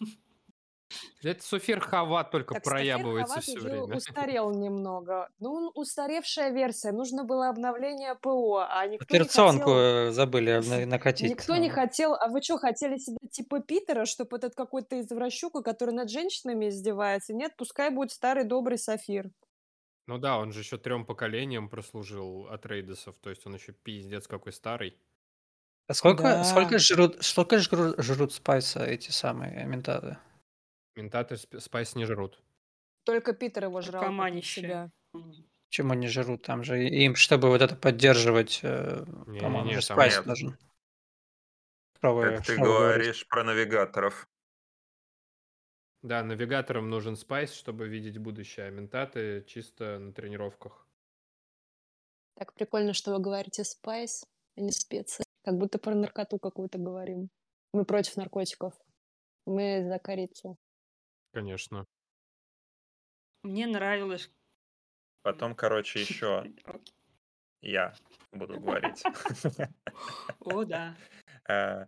C: *laughs*
A: Это Суфир Хават только
B: Так,
A: проябывается
B: Хават
A: все
B: уже
A: время.
B: устарел немного. Ну, он устаревшая версия. Нужно было обновление ПО, а никто не
F: Операционку
B: хотел...
F: э, забыли накатить.
B: Никто не хотел... А вы что, хотели себе типа Питера, чтобы этот какой-то извращука, который над женщинами издевается? Нет, пускай будет старый добрый Сафир.
A: Ну да, он же еще трем поколениям прослужил Атрейдесов, то есть он еще пиздец какой старый.
F: А сколько,
B: Да.
F: сколько жрут, сколько жрут, жрут спайса эти самые ментаты?
A: Ментаты сп- спайс не жрут.
B: Только Питер его жрал
C: Команище.
B: себя.
C: М.
F: Почему они жрут? Там же им, чтобы вот это поддерживать, э,
A: Не-не-не,
F: по-моему, же
A: там
F: спайс
E: нет.
F: Что вы,
E: Как ты говоришь про навигаторов.
A: Да, навигаторам нужен спайс, чтобы видеть будущее, а ментаты чисто на тренировках.
B: Так прикольно, что вы говорите спайс, а не специи. Как будто про наркоту какую-то говорим. Мы против наркотиков. Мы за корицу.
A: Конечно.
C: Мне нравилось...
E: Потом, короче, *laughs* еще я буду говорить. *laughs*
C: О, да. *laughs*
E: Э,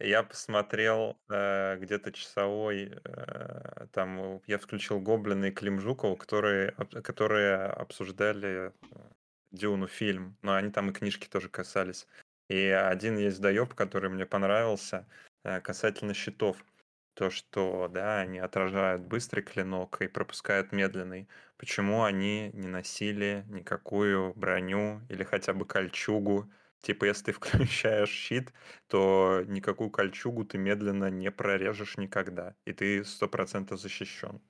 E: Я посмотрел э, где-то часовой, э, там я включил Гоблина и Клим Жукова, которые, об- которые обсуждали Дюну фильм, но они там и книжки тоже касались. И один есть доеб, который мне понравился э, касательно щитов. То, что, да, они отражают быстрый клинок и пропускают медленный. Почему они не носили никакую броню или хотя бы кольчугу? Типа, если ты *laughs* включаешь щит, то никакую кольчугу ты медленно не прорежешь никогда, и ты сто процентов защищен.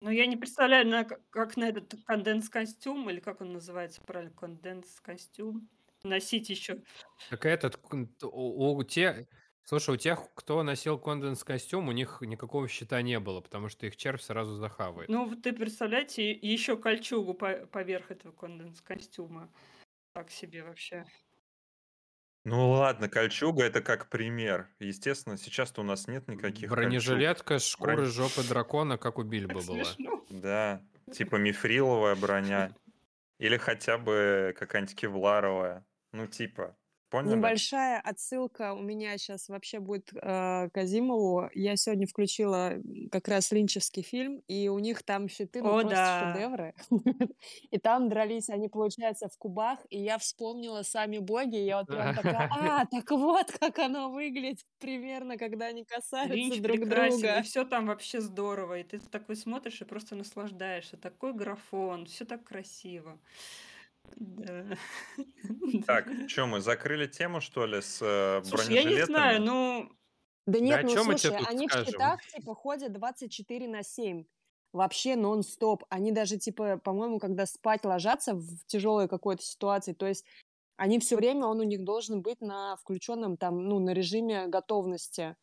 C: Ну, я не представляю, на, как на этот конденс-костюм, или как он называется правильно, конденс-костюм, носить еще.
A: Так этот, у, у те, слушай, у тех, кто носил конденс-костюм, у них никакого щита не было, потому что их червь сразу захавает.
C: Ну, вот ты представляете, еще кольчугу по- поверх этого конденс-костюма. Так себе вообще.
E: Ну ладно, кольчуга это как пример. Естественно, сейчас-то у нас нет никаких.
A: Бронежилетка с шкуры
E: Бронь-
A: жопы дракона, как у
C: Так
A: Бильбо была.
C: смешно.
E: Да, типа мифриловая броня. *laughs* Или хотя бы какая-нибудь кевларовая. Ну, типа, поняли?
B: Небольшая отсылка у меня сейчас вообще будет э, к Азимову. Я сегодня включила как раз линчевский фильм, и у них там щиты, ну,
C: О,
B: просто
C: да.
B: шедевры. *laughs* И там дрались они, получается, в кубах, и я вспомнила сами боги, и я вот прям такая, *laughs* а, так вот как оно выглядит примерно, когда они касаются
C: Линч
B: друг
C: прекрасен, и
B: друга.
C: все там вообще здорово. И ты такой смотришь и просто наслаждаешься. Такой графон, все так красиво. Да.
E: Так, *laughs* что мы закрыли тему, что ли, с э,
C: Слушай, я не знаю,
E: бронежилетами?
C: ну,
B: Да нет,
A: о
B: ну
A: чём мы тебе
B: слушай,
A: тут
B: они в
A: скажем?
B: щитах типа ходят 24 на 7. Вообще нон-стоп. Они даже типа, по-моему, когда спать ложатся в тяжелой какой-то ситуации, то есть они все время, он у них должен быть на включенном там, ну, на режиме готовности.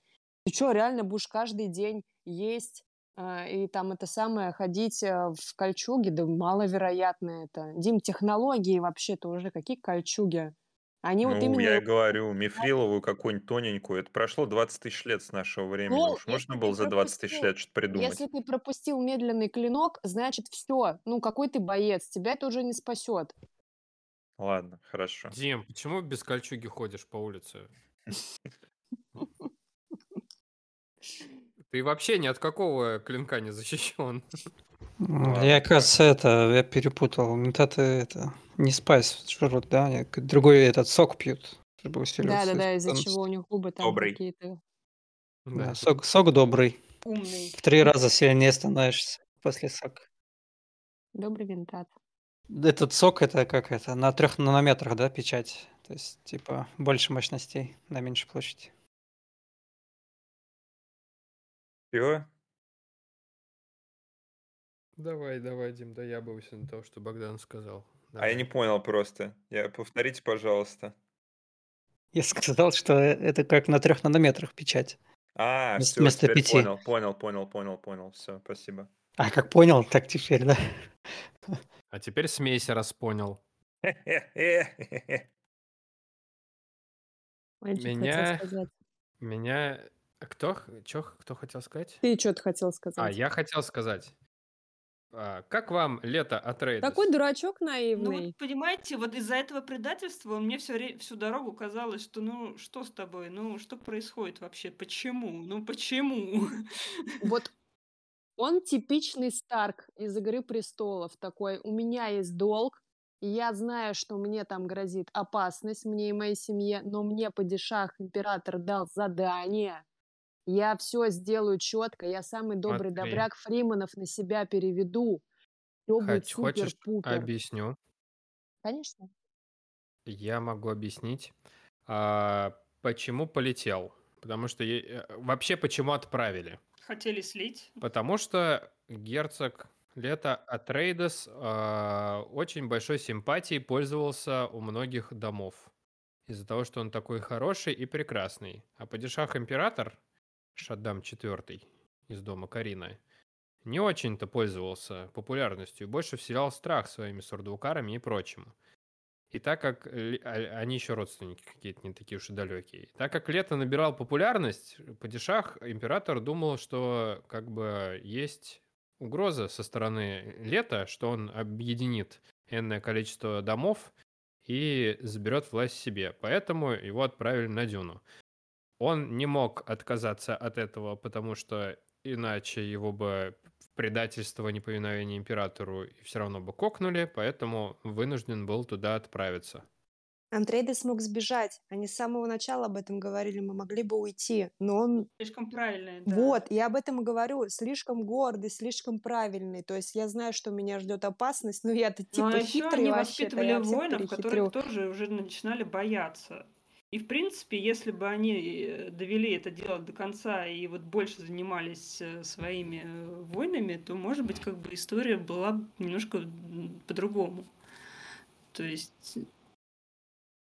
B: Ты что, реально будешь каждый день есть а, и там это самое, ходить а, в кольчуге? Да маловероятно это. Дим, технологии вообще-то уже какие кольчуги? Они вот
E: Ну,
B: именно
E: я говорю, мифриловую какую-нибудь тоненькую. Это прошло 20 тысяч лет с нашего времени.
B: Ну,
E: Уж можно было за 20 тысяч лет что-то придумать.
B: если ты пропустил медленный клинок, значит все. Ну, какой ты боец, тебя это уже не спасет.
E: Ладно, хорошо.
A: Дим, почему без кольчуги ходишь по улице? *laughs* *laughs* Ты вообще ни от какого клинка не защищен.
F: Я, кажется, это, я перепутал. Ментаты это не спайс жрут, да? Другой этот сок пьют, чтобы усиливать свою
B: Да-да-да, из-за чего у них губы там
E: Добрый.
B: какие-то.
F: Да,
A: Да.
F: сок, сок добрый.
C: умный.
F: В три раза сильнее становишься после сока.
B: Добрый винтат.
F: Этот сок это как это, на трех нанометрах, да, печать? То есть, типа, больше мощностей на меньшей площади.
E: Чего?
A: Давай, давай, Дим, да я боюсь на то, что Богдан сказал.
E: А я не понял просто. Я повторите, пожалуйста.
F: Я сказал, что это как на трех нанометрах печать.
E: А,
F: Вместо,
E: все,
F: вместо
E: теперь
F: пяти.
E: понял, понял, понял, понял, понял. Все, спасибо.
F: А, как понял, так теперь, да.
A: А теперь смейся, раз понял. *laughs*
B: Мальчик хотел
A: Меня,
B: сказать.
A: меня, кто, х- чё, кто хотел сказать?
B: Ты что-то хотел
A: А,
B: сказать.
A: я хотел сказать. а, как вам лето от
B: Такой
A: Рейдес?
B: дурачок
C: Ну вот,
B: наивный.
C: понимаете, вот из-за этого предательства мне все, всю дорогу казалось, что ну что с тобой, ну что происходит вообще, почему, ну почему? *laughs*
B: Вот он типичный Старк из «Игры престолов». Такой, у меня есть долг, и я знаю, что мне там грозит опасность, мне и моей семье, но мне падишах император дал задание. Я все сделаю четко, я самый добрый
A: Смотри.
B: добряк Фриманов на себя переведу. Все будет
A: Хоть хочешь,
B: супер-пупер.
A: объясню.
B: Конечно.
A: Я могу объяснить, а, почему полетел. Потому что е- э, вообще почему отправили.
C: Хотели слить.
A: Потому что герцог Лето Атрейдес а, очень большой симпатией пользовался у многих домов. Из-за того, что он такой хороший и прекрасный. А падишах император, Шаддам IV из дома Карина, не очень-то пользовался популярностью больше вселял страх своими сурдукарами и прочим. И так как а- они еще родственники какие-то не такие уж и далекие. Так как Лето набирал популярность, падишах император думал, что как бы есть угроза со стороны Лета, что он объединит энное количество домов и заберет власть себе. Поэтому его отправили на Дюну. Он не мог отказаться от этого, потому что иначе его бы в предательство, неповиновение императору и все равно бы кокнули, поэтому вынужден был туда отправиться.
B: Антрейда смог сбежать. Они с самого начала об этом говорили, мы могли бы уйти. Но он
C: Слишком правильное, да.
B: Вот, я об этом и говорю. Слишком гордый, слишком правильный. То есть я знаю, что меня ждет опасность, но я-то
C: Ну а
B: типа
C: еще
B: хитрый
C: они
B: вообще-то,
C: воспитывали воинов, которых тоже уже начинали бояться. И в принципе, если бы они э, довели это дело до конца и вот больше занимались э, своими э, войнами, то, может быть, как бы история была немножко по-другому. То есть,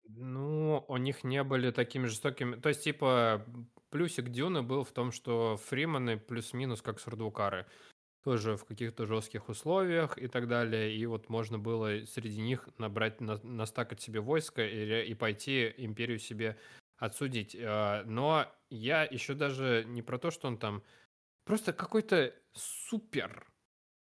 A: Ну, у них не были такими жестокими. То есть, типа, плюсик Дюны был в том, что фриманы плюс-минус как сурдукары. Тоже в каких-то жестких условиях и так далее. И вот можно было среди них набрать, на- настакать себе войско и, и пойти империю себе отсудить. А, Но я еще даже не про то, что он там просто какой-то супер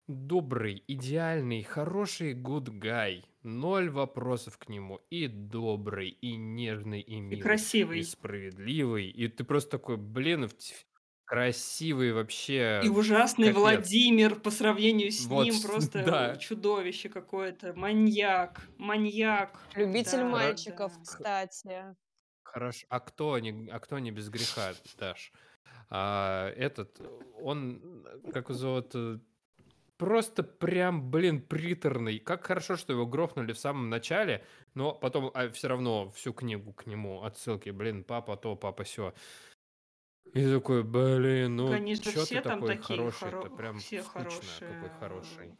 A: добрый, идеальный, хороший good guy. Ноль вопросов к нему. И добрый, и нежный, и
C: и
A: милый, и
C: красивый,
A: справедливый. И ты просто такой, блин, красивый
C: и
A: вообще
C: ужасный
A: капец.
C: Владимир по сравнению с
A: Вот,
C: ним просто *laughs*
A: да.
C: чудовище какое-то, маньяк, маньяк.
B: Любитель
C: Да,
B: мальчиков,
C: да.
B: кстати.
A: Хорошо. А кто не, а кто не без греха, Даш? А, этот, он, как его зовут, э, просто прям, блин, приторный. Как хорошо, что его грохнули в самом начале, но потом все равно всю книгу к нему отсылки. Блин, папа то, папа все. И такой, блин, ну
C: Конечно,
A: чё
C: все
A: ты
C: там
A: такой
C: такие
A: хороший
C: хоро...
A: то прям
C: все
A: скучно,
C: хорошие.
A: какой хороший.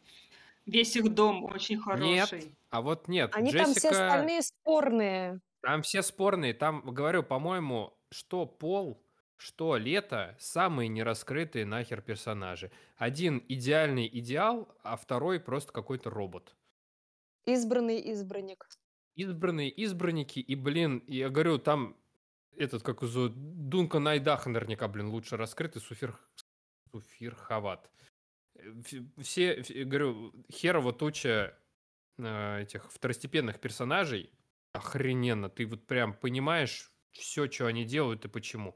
C: Весь их дом очень
A: Нет,
C: хороший.
A: а вот нет,
B: Они там все
A: Джессика...
B: остальные спорные.
A: Там все спорные. Там, говорю, по-моему, что Пол, что Лето самые нераскрытые нахер персонажи. Один идеальный идеал, а второй просто какой-то робот.
B: Избранный избранник.
A: Избранные избранники, и, блин, я говорю, там этот, как его зовут, Дункан Айдах наверняка, блин, лучше раскрытый, Суфир, Суфир Хават. Э, Все, говорю, херово туча э, этих второстепенных персонажей, охрененно. Ты вот прям понимаешь все, что они делают и почему.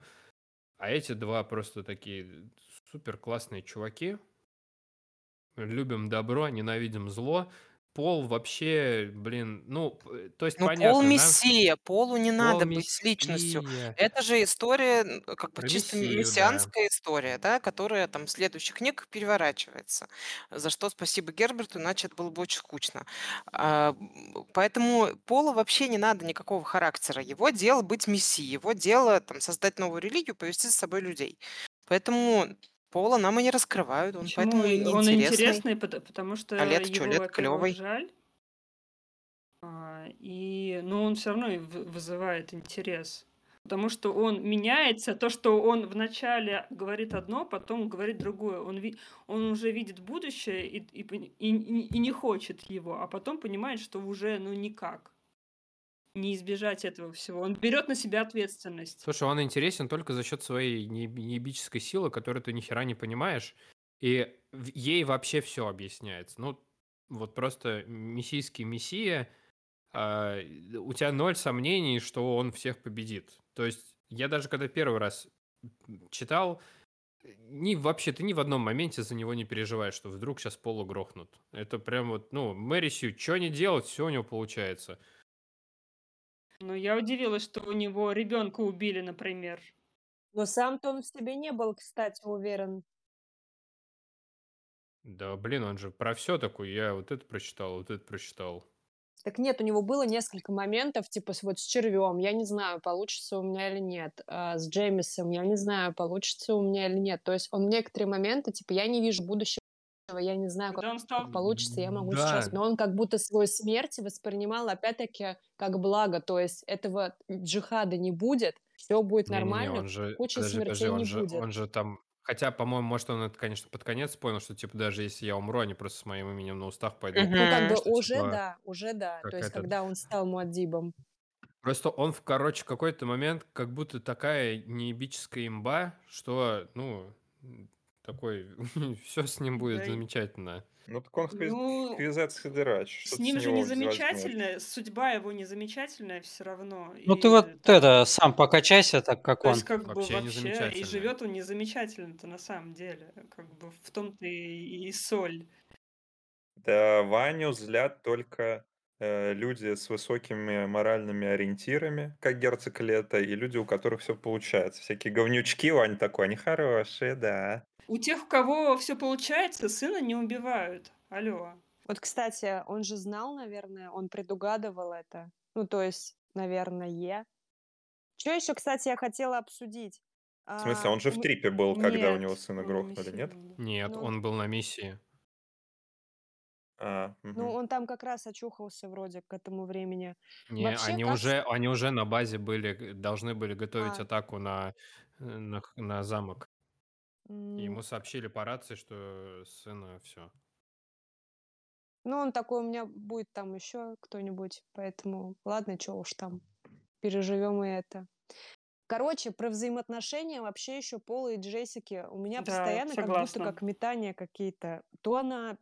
A: А эти два просто такие супер классные чуваки. Любим добро, ненавидим зло. Пол вообще, блин, ну, п- то есть
D: Ну, Пол
A: понятно, нам
D: мессия, Полу не
A: Пол
D: надо быть с личностью.
A: мессия.
D: Это же история, н- как бы
A: Про
D: чисто
A: мессию, да.
D: мессианская история, да, которая там в следующих книгах переворачивается. За что спасибо Герберту, иначе это было бы очень скучно. А, м, Поэтому Полу вообще не надо никакого характера. Его дело быть мессией, его дело там создать новую религию, повести за собой людей. Поэтому Пола нам и не раскрывают, он
C: Почему
D: поэтому и
C: и- он интересный? Пото- Потому что
D: А
C: его,
D: чё, Лето
C: во-первых,
D: клёвый.
C: жаль. а, И, но он все равно и в- вызывает интерес. Потому что он меняется. То, что он вначале говорит одно, потом говорит другое. Он, ви- он уже видит будущее и, и, пони- и, и- и не хочет его, а потом понимает, что уже ну никак не избежать этого всего. Он берет на себя ответственность.
A: Слушай, он интересен только за счет своей не- неебической силы, которую ты ни хера не понимаешь, и ей вообще все объясняется. Ну, вот просто мессийский мессия, а, у тебя ноль сомнений, что он всех победит. То есть я даже когда первый раз читал, ни, вообще ты ни в одном моменте за него не переживаешь, что вдруг сейчас полу грохнут. Это прям вот, ну, Мэри Сью, что не делать, все у него получается.
C: Но я удивилась, что у него ребенка убили, например.
B: Но сам-то он в себе не был, кстати, уверен.
A: Да, блин, он же про все такой. Я вот это прочитал, вот это прочитал.
B: Так нет, у него было несколько моментов, типа вот с червем, я не знаю, получится у меня или нет, а, с Джеймисом, я не знаю, получится у меня или нет. То есть он некоторые моменты, типа, я не вижу будущего, я не знаю, как
C: стал...
B: получится, я могу сейчас.
A: Да,
B: Но он как будто свою смерть воспринимал, опять-таки, как благо. То есть этого джихада не будет, все будет
A: не-не-не,
B: нормально,
A: он же,
B: кучи
A: подожди, подожди,
B: смертей
A: он
B: не
A: же,
B: будет.
A: он же там, хотя, по-моему, может, он это, конечно, под конец понял, что, типа, даже если я умру, они просто с моим именем на устах пойдут.
B: Ну, как бы
A: Что,
B: уже
A: типа,
B: да, уже да.
A: как
B: То есть,
A: этот...
B: когда он стал Муаддибом.
A: Просто он, в, короче, какой-то момент как будто такая неебическая имба, что, ну, такой, *laughs* все с ним будет
C: Да,
A: замечательно.
E: Ну, так он
C: Ну,
E: хвизет Сидорач.
C: с
E: ты
C: ним же не
E: возьмешь?
C: замечательная, судьба его не замечательная все равно.
F: Ну ты
C: И
F: вот
C: там,
F: это, сам покачайся так, как
C: то
F: он.
C: есть как бы
A: Вообще не
C: вообще, и живет он не замечательно-то на самом деле. Как бы в том-то и, и соль.
E: Да, Ваню злят только э, люди с высокими моральными ориентирами, как герцог Лето, и люди, у которых все получается. Всякие говнючки, Вань такой, они хорошие, да.
C: У тех, у кого все получается, сына не убивают. Алло.
B: Вот, кстати, он же знал, наверное, он предугадывал это. Ну, то есть, наверное. Что еще, кстати, я хотела обсудить?
E: В смысле,
B: А,
E: он же в трипе был, когда у
C: Нет,
E: него сына грохнули, нет?
A: Нет,
B: Ну,
A: он был на миссии.
E: А,
B: ну,
E: мгм.
B: он там как раз очухался вроде к этому времени.
A: Не,
B: Вообще,
A: они
B: как...
A: уже, они уже на базе были, должны были готовить
B: А,
A: атаку на, э, на, на замок. И ему сообщили по рации, что сына все.
B: ну, он такой, у меня будет там еще кто-нибудь, поэтому ладно, что уж там, переживем и это. Короче, про взаимоотношения вообще еще Пола и Джессики у меня
C: Да,
B: постоянно как будто
C: согласна.
B: как метания какие-то. То она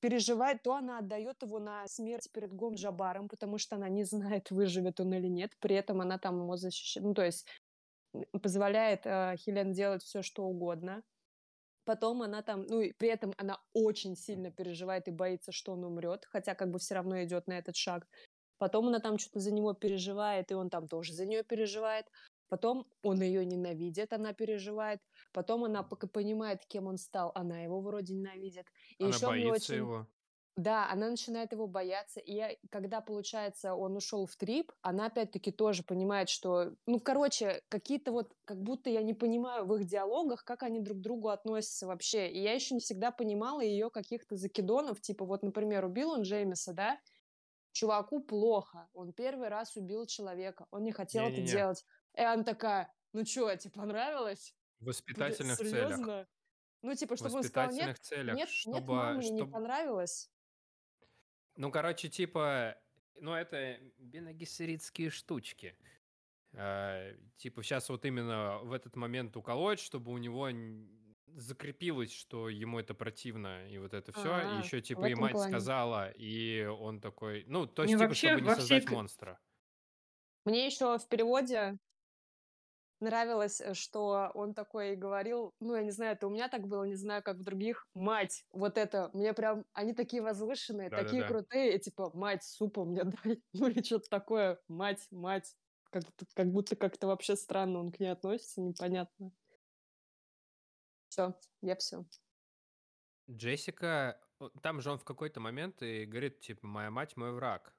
B: переживает, то она отдает его на смерть перед Гом Джабаром, потому что она не знает, выживет он или нет. При этом она там его защищает. Ну, то есть позволяет э, Хелен делать все, что угодно. Потом она там, ну и при этом она очень сильно переживает и боится, что он умрет, хотя как бы все равно идет на этот шаг. Потом она там что-то за него переживает, и он там тоже за нее переживает. Потом он ее ненавидит, она переживает. Потом она пока понимает, кем он стал, она его вроде ненавидит. И
A: Она
B: еще
A: боится
B: очень...
A: его.
B: Да, она начинает его бояться, и когда, получается, он ушел в трип, она опять-таки тоже понимает, что, ну, короче, какие-то вот, как будто я не понимаю в их диалогах, как они друг к другу относятся вообще, и я еще не всегда понимала ее каких-то закидонов, типа, вот, например, убил он Джеймиса, да, чуваку плохо, он первый раз убил человека, он не хотел это
A: Не-не-не.
B: делать, и она такая, ну что, тебе понравилось?
A: В воспитательных целях.
B: серьезно? Ну, типа, чтобы он сказал, нет,
A: целях,
B: нет, нет, мам,
A: чтобы,
B: не
A: чтобы...
B: понравилось.
A: Ну, короче, типа, ну, это бенагессеритские штучки. А, типа, сейчас вот именно в этот момент уколоть, чтобы у него закрепилось, что ему это противно, и вот это все. И
B: А,
A: еще, типа, и мать
B: плане.
A: сказала, и он такой... Ну, то есть, типа,
C: вообще
A: чтобы не
C: всей
A: создать монстра.
B: Мне еще в переводе нравилось, э, что он такой говорил, ну, я не знаю, это у меня так было, не знаю, как в других, мать, вот это, мне прям, они такие возвышенные, такие
A: Да-да-да.
B: крутые, и типа, мать, супа мне дай, *laughs* ну или что-то такое, мать, мать, как, будто- как будто как-то вообще странно он к ней относится, непонятно. Все, я все.
A: Джессика, там же он в какой-то момент и говорит, типа, моя мать мой враг.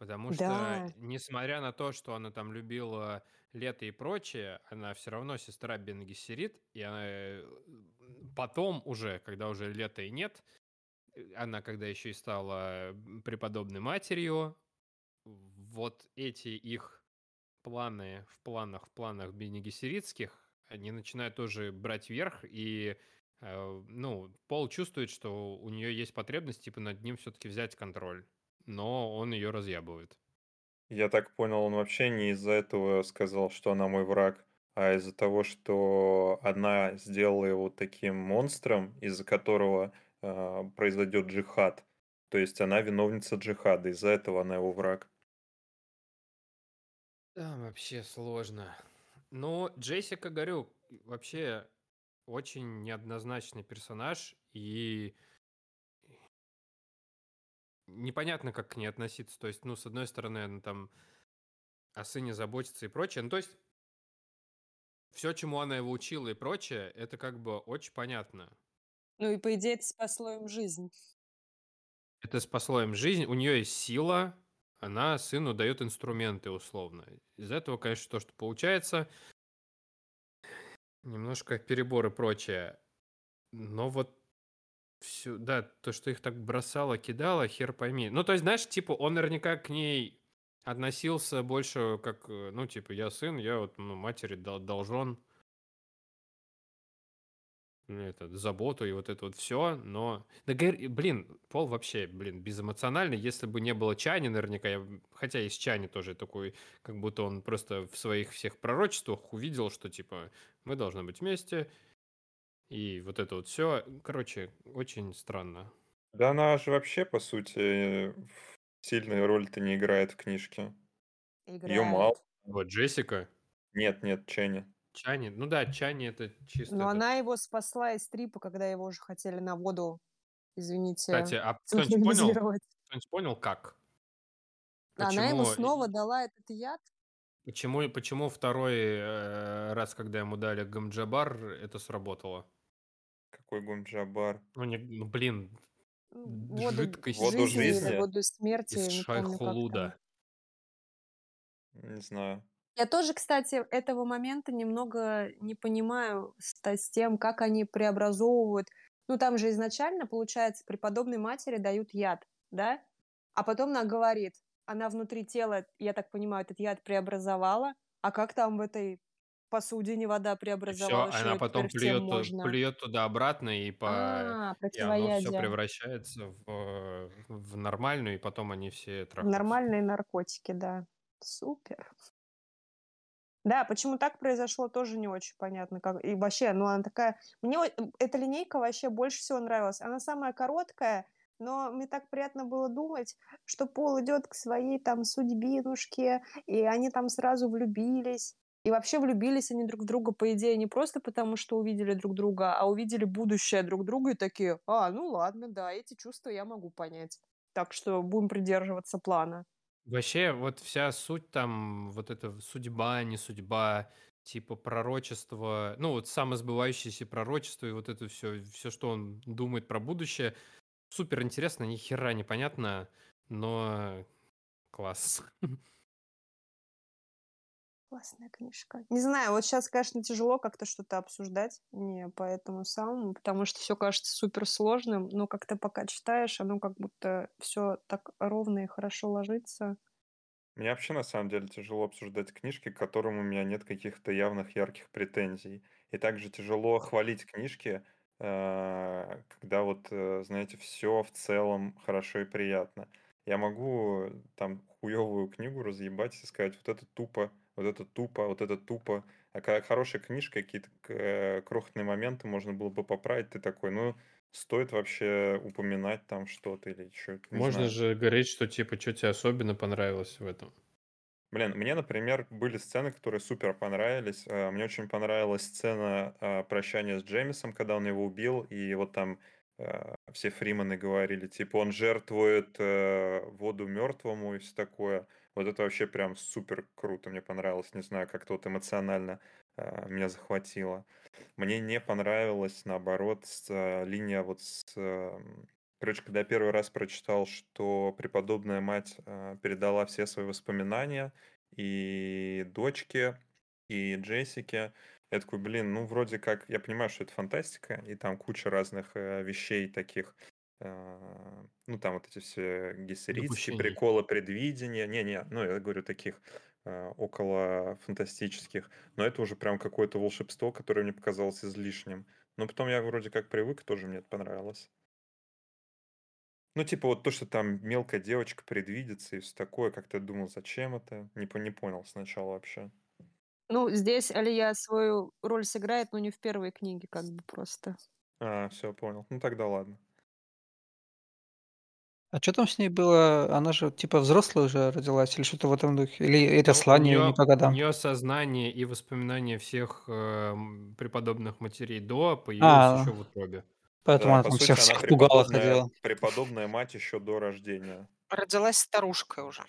A: Потому что,
B: Да,
A: несмотря на то, что она там любила лето и прочее, она все равно сестра Бен Гессерит, и она э, потом уже, когда уже лета и нет, э, она когда еще и стала преподобной матерью, вот эти их планы в планах, в планах Бени Гессеритских, они начинают тоже брать верх, и э, ну, Пол чувствует, что у нее есть потребность, типа, над ним все-таки взять контроль но он ее разъябывает.
E: Я так понял, он вообще не из-за этого сказал, что она мой враг, а из-за того, что она сделала его таким монстром, из-за которого э, произойдет джихад. То есть она виновница джихада, из-за этого она его враг.
A: Там вообще сложно. Но Джессика, говорю, вообще очень неоднозначный персонаж, и непонятно, как к ней относиться. То есть, ну, с одной стороны, она там о сыне заботится и прочее. Ну, то есть, все, чему она его учила и прочее, это как бы очень понятно.
B: ну и по идее это спасло им жизнь.
A: Это спасло им жизнь, у нее есть сила, она сыну дает инструменты условно. Из этого, конечно, то, что получается, немножко перебор и прочее. Но вот все, да, то, что их так бросало, кидало, хер пойми. Ну, то есть, знаешь, типа, он наверняка к ней относился больше как, э, ну, типа, я сын, я вот ну, матери дол- должен ну, это, заботу и вот это вот все, но... Да, блин, Пол вообще, блин, безэмоциональный. Если бы не было Чани, наверняка, я... хотя есть Чани тоже такой, как будто он просто в своих всех пророчествах увидел, что, типа, мы должны быть вместе, и вот это вот все. Короче, очень странно.
E: Да она же вообще, по сути, сильную роль-то не играет в книжке. Ее мало.
B: Играет.
A: Вот Джессика,
E: Нет, нет, Ченни.
A: Чани. Ну да, Чани это чисто...
B: Но
A: это-
B: она его спасла из трипа, когда его уже хотели на воду, извините,
A: Кстати, а кто-нибудь понял, кто-нибудь понял, как?
B: Она ему
A: Почему-
B: снова дала этот яд.
A: Почему, почему второй э, раз, когда ему дали Гамджабар, это сработало?
E: Какой Гумджабар.
A: Ну, не, ну, блин,
B: Воду
A: Жидкость.
E: Воду
B: жизни
E: жизни?
B: воду смерти,
A: из
B: не.
A: Шайхулуда.
E: Не знаю.
B: Я тоже, кстати, этого момента немного не понимаю с, с тем, как они преобразовывают. Ну, там же изначально, получается, преподобной матери дают яд, да? А потом она говорит, она внутри тела, я так понимаю, этот яд преобразовала, а как там в этой посудине вода
A: все,
B: преобразовалась, что
A: она потом плюет,
B: можно?
A: плюет туда обратно, и, по...
B: А,
A: и оно все превращается в, в нормальную, и потом они все трахаются.
B: Нормальные наркотики, да. Супер. Да, почему так произошло, тоже не очень понятно. Как... И вообще, ну она такая... Мне эта линейка вообще больше всего нравилась. Она самая короткая, но мне так приятно было думать, что Пол идет к своей там судьбинушке, и они там сразу влюбились. И вообще влюбились они друг в друга, по идее, не просто потому, что увидели друг друга, а увидели будущее друг друга и такие, а, ну ладно, да, эти чувства я могу понять. Так что будем придерживаться плана.
A: Вообще, вот вся суть там, вот эта судьба, не судьба, типа пророчество, ну вот самосбывающееся пророчество и вот это все, все, что он думает про будущее, супер интересно, ни хера непонятно, но класс. *laughs*
B: Классная книжка. Не знаю, вот сейчас, конечно, тяжело как-то что-то обсуждать не по этому самому, потому что все кажется супер сложным, но как-то пока читаешь, оно как будто все так ровно и хорошо ложится.
E: Мне вообще на самом деле тяжело обсуждать книжки, к которым у меня нет каких-то явных ярких претензий. И также тяжело хвалить книжки, э, когда вот, э, знаете, все в целом хорошо и приятно. Я могу там хуевую книгу разъебать и сказать, вот это тупо, вот это тупо, вот это тупо. А когда хорошая книжка, какие-то э, крохотные моменты можно было бы поправить, ты такой, ну, стоит вообще упоминать там что-то или что-то.
A: Можно же говорить, что типа, что тебе особенно понравилось в этом.
E: Блин, мне, например, были сцены, которые супер понравились. Э, Мне очень понравилась сцена э, прощания с Джеймисом, когда он его убил, и вот там э, все фримены говорили, типа, он жертвует воду мертвому и все такое. Вот это вообще прям супер круто, мне понравилось. Не знаю, как-то вот эмоционально э, меня захватило. Мне не понравилась, наоборот, с, э, линия вот с... э, Короче, когда я первый раз прочитал, что преподобная мать э, передала все свои воспоминания и дочке, и Джессике, я такой, блин, ну вроде как, я понимаю, что это фантастика, и там куча разных э, вещей таких, ну там вот эти все гессеритские
A: Допущений.
E: приколы предвидения, не-не, ну я говорю таких э, около фантастических, но это уже прям какое-то волшебство, которое мне показалось излишним. Но потом я вроде как привык, тоже мне это понравилось. Ну, типа вот то, что там мелкая девочка предвидится и все такое, как ты думал, зачем это? Не, не понял сначала вообще.
B: Ну, здесь Алия свою роль сыграет, но не в первой книге, как бы просто.
E: А, все, понял. Ну тогда ладно.
F: А что там с ней было? Она же типа взрослая уже родилась или что-то в этом духе? Или и
A: Ну,
F: не, не
A: нее,
F: по
A: у
F: годам?
A: нее сознание и воспоминания всех эм, преподобных матерей до появилось
F: А,
A: еще в утробе.
F: поэтому
E: Да,
F: она
E: по
F: там
E: сути,
F: всех,
E: она
F: всех пугала,
E: преподобная,
F: ходила.
E: преподобная мать еще до рождения.
D: Родилась старушкой уже.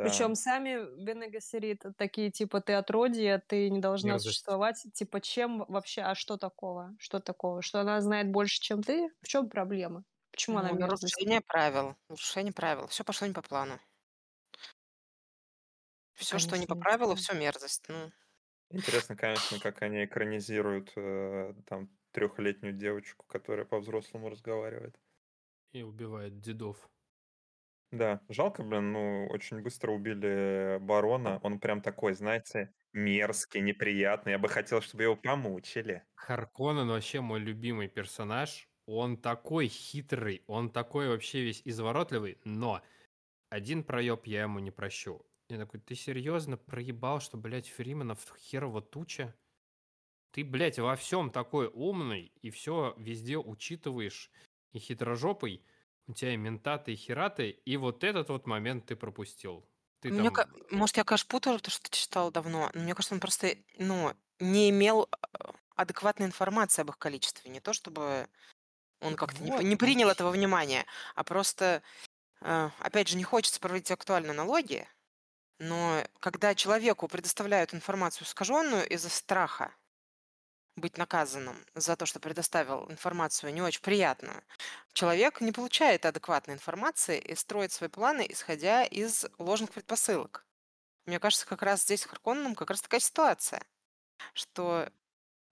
B: Причем
E: Да.
B: сами Бенегасерит такие, типа, ты отродье, ты не должна
A: Мерзость.
B: существовать. Типа, чем вообще, а что такого? Что такого? Что она знает больше, чем ты? В чем проблема? Почему она
D: Ну,
B: мерзость?
D: нарушение правил. Нарушение правил. Все пошло не по плану. Все, что не
B: конечно,
D: по
B: не
D: правилу, все мерзость. Ну, *laughs*
E: Интересно, конечно, как они экранизируют э, там трехлетнюю девочку, которая по-взрослому разговаривает.
A: И убивает дедов.
E: Да, жалко, блин, ну, очень быстро убили барона. Он прям такой, знаете, мерзкий, неприятный. Я бы хотел, чтобы его помучили.
A: Харконнен вообще мой любимый персонаж. Он такой хитрый, он такой вообще весь изворотливый, но один проеб я ему не прощу. Я такой, ты серьезно проебал, что, блядь, Фрименов херово туча? Ты, блядь, во всем такой умный и все везде учитываешь и хитрожопый. У тебя и ментаты, и хераты, и вот этот вот момент ты пропустил. Ты
D: мне
A: там...
D: ка- может, я, конечно, путаю, потому что читал давно, но мне кажется, он просто, ну, не имел э, адекватной информации об их количестве. Не то, чтобы он как-то не,
A: вот,
D: п- не принял
A: вообще.
D: этого внимания, а просто, э, опять же, не хочется проводить актуальные аналогии, но когда человеку предоставляют информацию искаженную из-за страха быть наказанным за то, что предоставил информацию не очень приятную, человек не получает адекватной информации и строит свои планы, исходя из ложных предпосылок. Мне кажется, как раз здесь с Харконненом как раз такая ситуация, что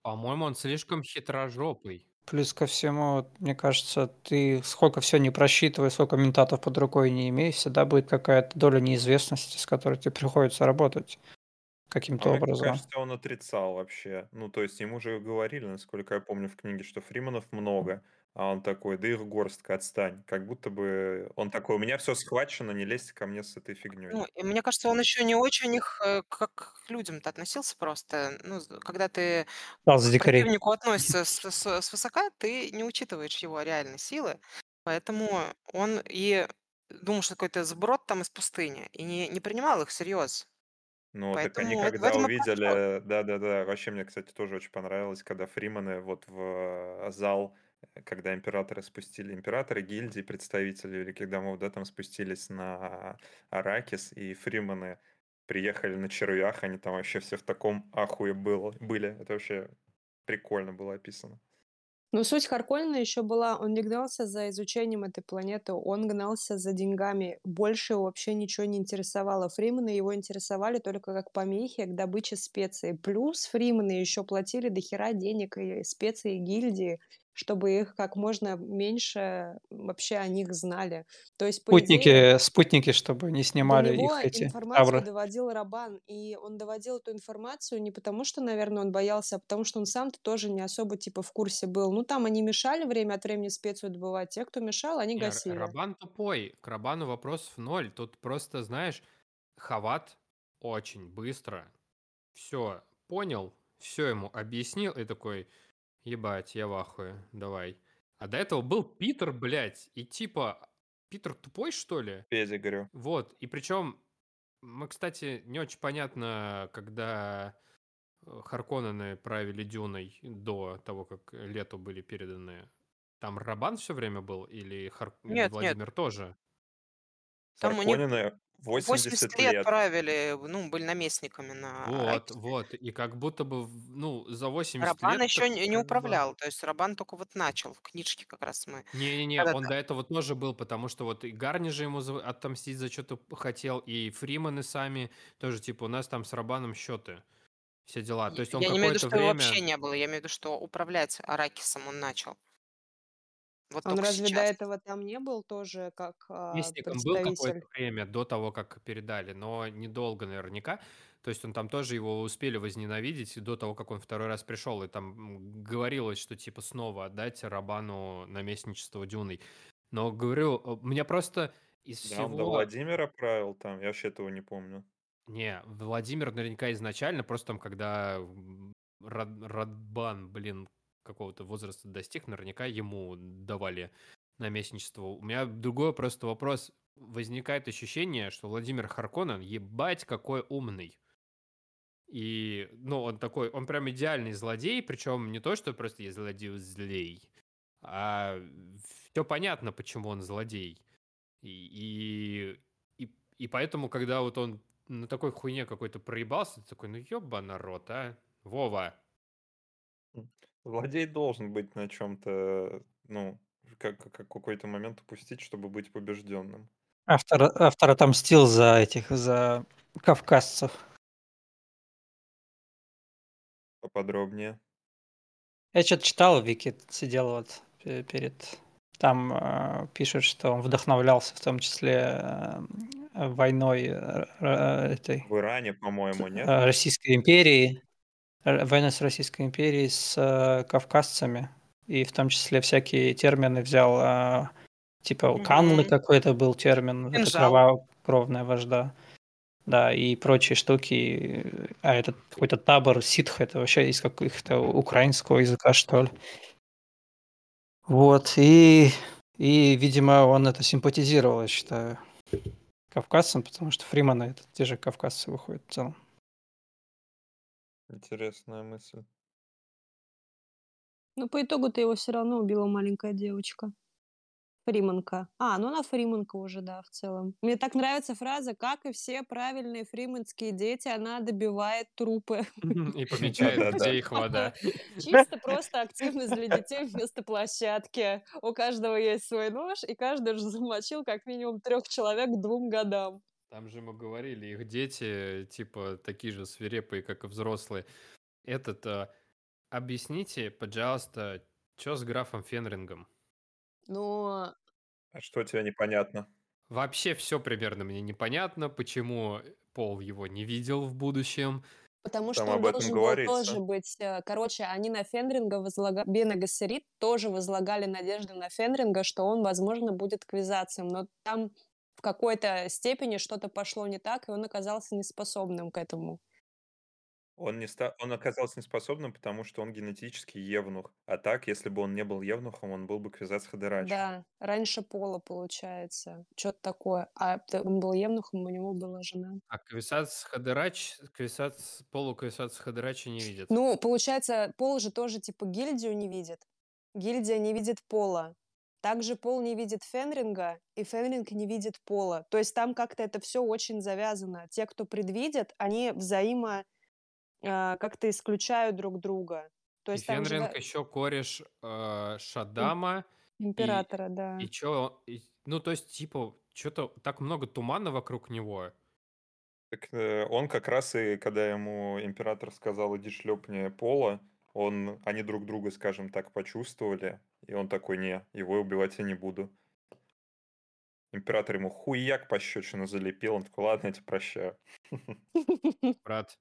A: По-моему, он слишком хитрожопый.
F: Плюс ко всему, мне кажется, ты сколько все не просчитывай, сколько ментатов под рукой не имей, всегда будет какая-то доля неизвестности, с которой тебе приходится работать
E: А
F: каким-то
E: мне
F: образом.
E: кажется, он отрицал вообще. Ну, то есть ему же говорили, насколько я помню в книге, что Фриманов много, а он такой, да их горстка, отстань. Как будто бы он такой, у меня все схвачено, не лезьте ко мне с этой фигней.
D: Ну, и мне кажется, он еще не очень их э, как к людям-то относился просто. Ну, когда ты
F: Дал
D: к противнику относишься с, с, свысока, ты не учитываешь его реальной силы, поэтому он и думал, что какой-то сброд там из пустыни, и не, не принимал их всерьез.
E: Ну, так они
D: Поэтому это в
E: когда увидели, да-да-да, вообще мне, кстати, тоже очень понравилось, когда Фриманы вот в э, зал, э, когда императоры спустили, императоры гильдии, представители, когда мы да, там спустились на Аракис, и Фриманы приехали на червях, они там вообще все в таком ахуе было, были. Это вообще прикольно было описано.
B: Но суть Харконнена еще была, он не гнался за изучением этой планеты, он гнался за деньгами. Больше его вообще ничего не интересовало. Фриманы его интересовали только как помехи к добыче специй. Плюс Фриманы еще платили до хера денег и специи гильдии, чтобы их как можно меньше вообще о них знали. То есть, по идее,
F: Спутники, спутники, чтобы не
B: до
F: снимали
B: него
F: их эти
B: информацию
F: тавры.
B: доводил Рабан, и он доводил эту информацию не потому, что, наверное, он боялся, а потому что он сам-то тоже не особо, типа, в курсе был. Ну, там они мешали время от времени специю добывать, те, кто мешал, они
A: Не,
B: гасили.
A: Рабан тупой. К Рабану вопросов ноль. Тут просто, знаешь, Хават очень быстро все понял, все ему объяснил и такой, ебать, я в ахуе, давай. А до этого был Питер, блядь, и типа, Питер тупой, что ли?
E: Педигрю.
A: Вот, и причем Мы, кстати, не очень понятно, когда э, Харконнены правили Дюной до того, как Лету были переданы. Там Рабан все время был или, Хар... или
D: Нет, нет.
A: Владимир тоже?
D: Там
E: Харконнены 80
D: 80 лет
E: лет.
D: правили, ну, были наместниками на
A: Вот,
D: Аракисе.
A: вот. И как будто бы, ну, за 80
D: Рабан
A: лет
D: еще
A: так
D: не, не управлял, то есть Рабан только вот начал, в книжке как раз мы.
A: Не-не-не, он до этого тоже был, потому что вот и Гарни же ему отомстить за что-то хотел, и Фриманы сами тоже, типа, у нас там с Рабаном счеты, все дела. То есть он
D: я не имею в виду, что его
A: время...
D: вообще не было, я имею в виду, что управлять Аракисом он начал. Вот
B: Он разве до
D: сейчас.
B: этого там не был тоже как а,
A: Местником был какое-то время до того, как передали, но недолго наверняка. То есть он там тоже его успели возненавидеть до того, как он второй раз пришел. И там говорилось, что типа снова отдать Рабану наместничество Дюной. Но говорю, у меня просто из
E: Да, он до
A: всего...
E: Владимира правил там, я вообще этого не помню.
A: Не, Владимир наверняка изначально, просто там, когда Рад- Радбан, блин, какого-то возраста достиг, наверняка ему давали наместничество. У меня другой просто вопрос. Возникает ощущение, что Владимир Харконен, ебать, какой умный. И, ну, он такой, он прям идеальный злодей, причем не то, что просто я злодей злей, а все понятно, почему он злодей. И, и, и, и поэтому, когда вот он на такой хуйне какой-то проебался, ты такой, ну ёба народ, а? Вова.
E: Злодей должен быть на чем-то, ну, как, как какой-то момент упустить, чтобы быть побежденным.
F: Автор, автор отомстил за этих, за кавказцев.
E: Поподробнее.
F: Я что-то читал, Вики сидел вот пе- перед... Там э, пишет, что он вдохновлялся в том числе э, войной э, э, этой
E: В Иране, по-моему, нет?
F: э, Российской империи, войной с Российской империей с э, кавказцами. И в том числе всякие термины взял, э, типа Канлы
D: Мгм.
F: какой-то был термин, это
D: Кинжал.
F: кровная вожда. Да, и прочие штуки. А этот какой-то табор ситх, это вообще из каких-то украинского языка, что ли. Вот, и, и, видимо, он это симпатизировал, я считаю, кавказцам, потому что Фриманы это те же кавказцы выходят в целом.
E: Интересная мысль.
B: Но по итогу-то его все равно убила маленькая девочка. Фриманка. А, ну она Фриманка уже, да, в целом. Мне так нравится фраза, как и все правильные фриманские дети, она добивает трупы. *laughs*
A: И помечает, где их вода.
B: Чисто *laughs* просто активность для детей вместо площадки. У каждого есть свой нож, и каждый же замочил как минимум трех человек к двум годам.
A: Там же мы говорили, их дети, типа, такие же свирепые, как и взрослые. Этот, а, объясните, пожалуйста, что с графом Фенрингом?
B: Но
E: А что тебе непонятно?
A: Вообще все примерно мне непонятно, почему Пол его не видел в будущем.
B: Потому
E: Там
B: что он должен был тоже быть... э, Короче, они на Фенринга возлагали... Бена Гессерит тоже возлагали надежды на Фенринга, что он, возможно, будет квизацием. Но там в какой-то степени что-то пошло не так, и он оказался неспособным к этому.
E: Он, не ста... он оказался неспособным, потому что он генетически евнух. А так, если бы он не был евнухом, он был бы Квизац Хадерач.
B: Да, раньше Пола, получается. Что-то такое. А он был евнухом, у него была жена.
A: А Квисац Хадерач, Квисац, Полу Квисац Хадерача не видит.
B: Ну, получается, Пол же тоже, типа, гильдию не видит. Гильдия не видит Пола. Также Пол не видит Фенринга, и Фенринг не видит Пола. То есть там как-то это все очень завязано. Те, кто предвидят, они взаимо а, как-то исключают друг друга. То
A: И
B: есть же
A: Фенринг
B: да,
A: еще кореш э, Шадама.
B: императора, да.
A: И чё, и- ну то есть типа, что-то так много тумана вокруг него.
E: Так э, он как раз и, когда ему император сказал, иди шлепни пола, он, они друг друга, скажем так, почувствовали, и он такой, не, его убивать я не буду. Император ему хуяк пощечину залепил, он такой, ладно, я тебя прощаю. *laughs*
A: Брат,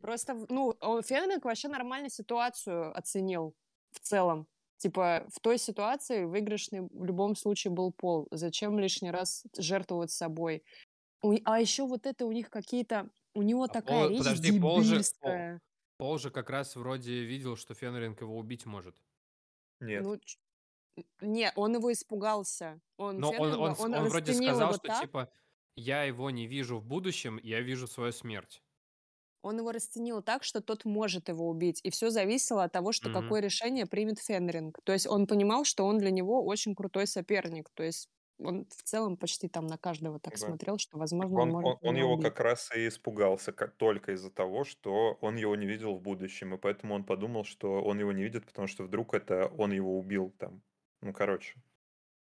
B: Просто, ну, Фенринг вообще нормально ситуацию оценил в целом. Типа, в той ситуации выигрышный в любом случае был Пол. Зачем лишний раз жертвовать собой? А еще вот это у них какие-то... У него
A: А
B: такая
A: Пол-
B: речь
A: подожди, Пол же- Пол-. Пол же как раз вроде видел, что Фенринг его убить может.
E: Нет.
B: Ну, ч- не, он его испугался. Он
A: Но он,
B: Фенринга,
A: он,
B: он,
A: он вроде
B: расценил
A: сказал,
B: его
A: что
B: так.
A: типа я его не вижу в будущем, я вижу свою смерть.
B: Он его расценил так, что тот может его убить. И все зависело от того, что
A: Мгм.
B: какое решение примет Фенринг. То есть он понимал, что он для него очень крутой соперник. То есть он в целом почти там на каждого так
E: Да.
B: смотрел, что,
E: Так
B: возможно, он
E: он,
B: может
E: он, он его
B: убить.
E: как раз и испугался как только из-за того, что он его не видел в будущем, и поэтому он подумал, что он его не видит, потому что вдруг это он его убил там. Ну, короче,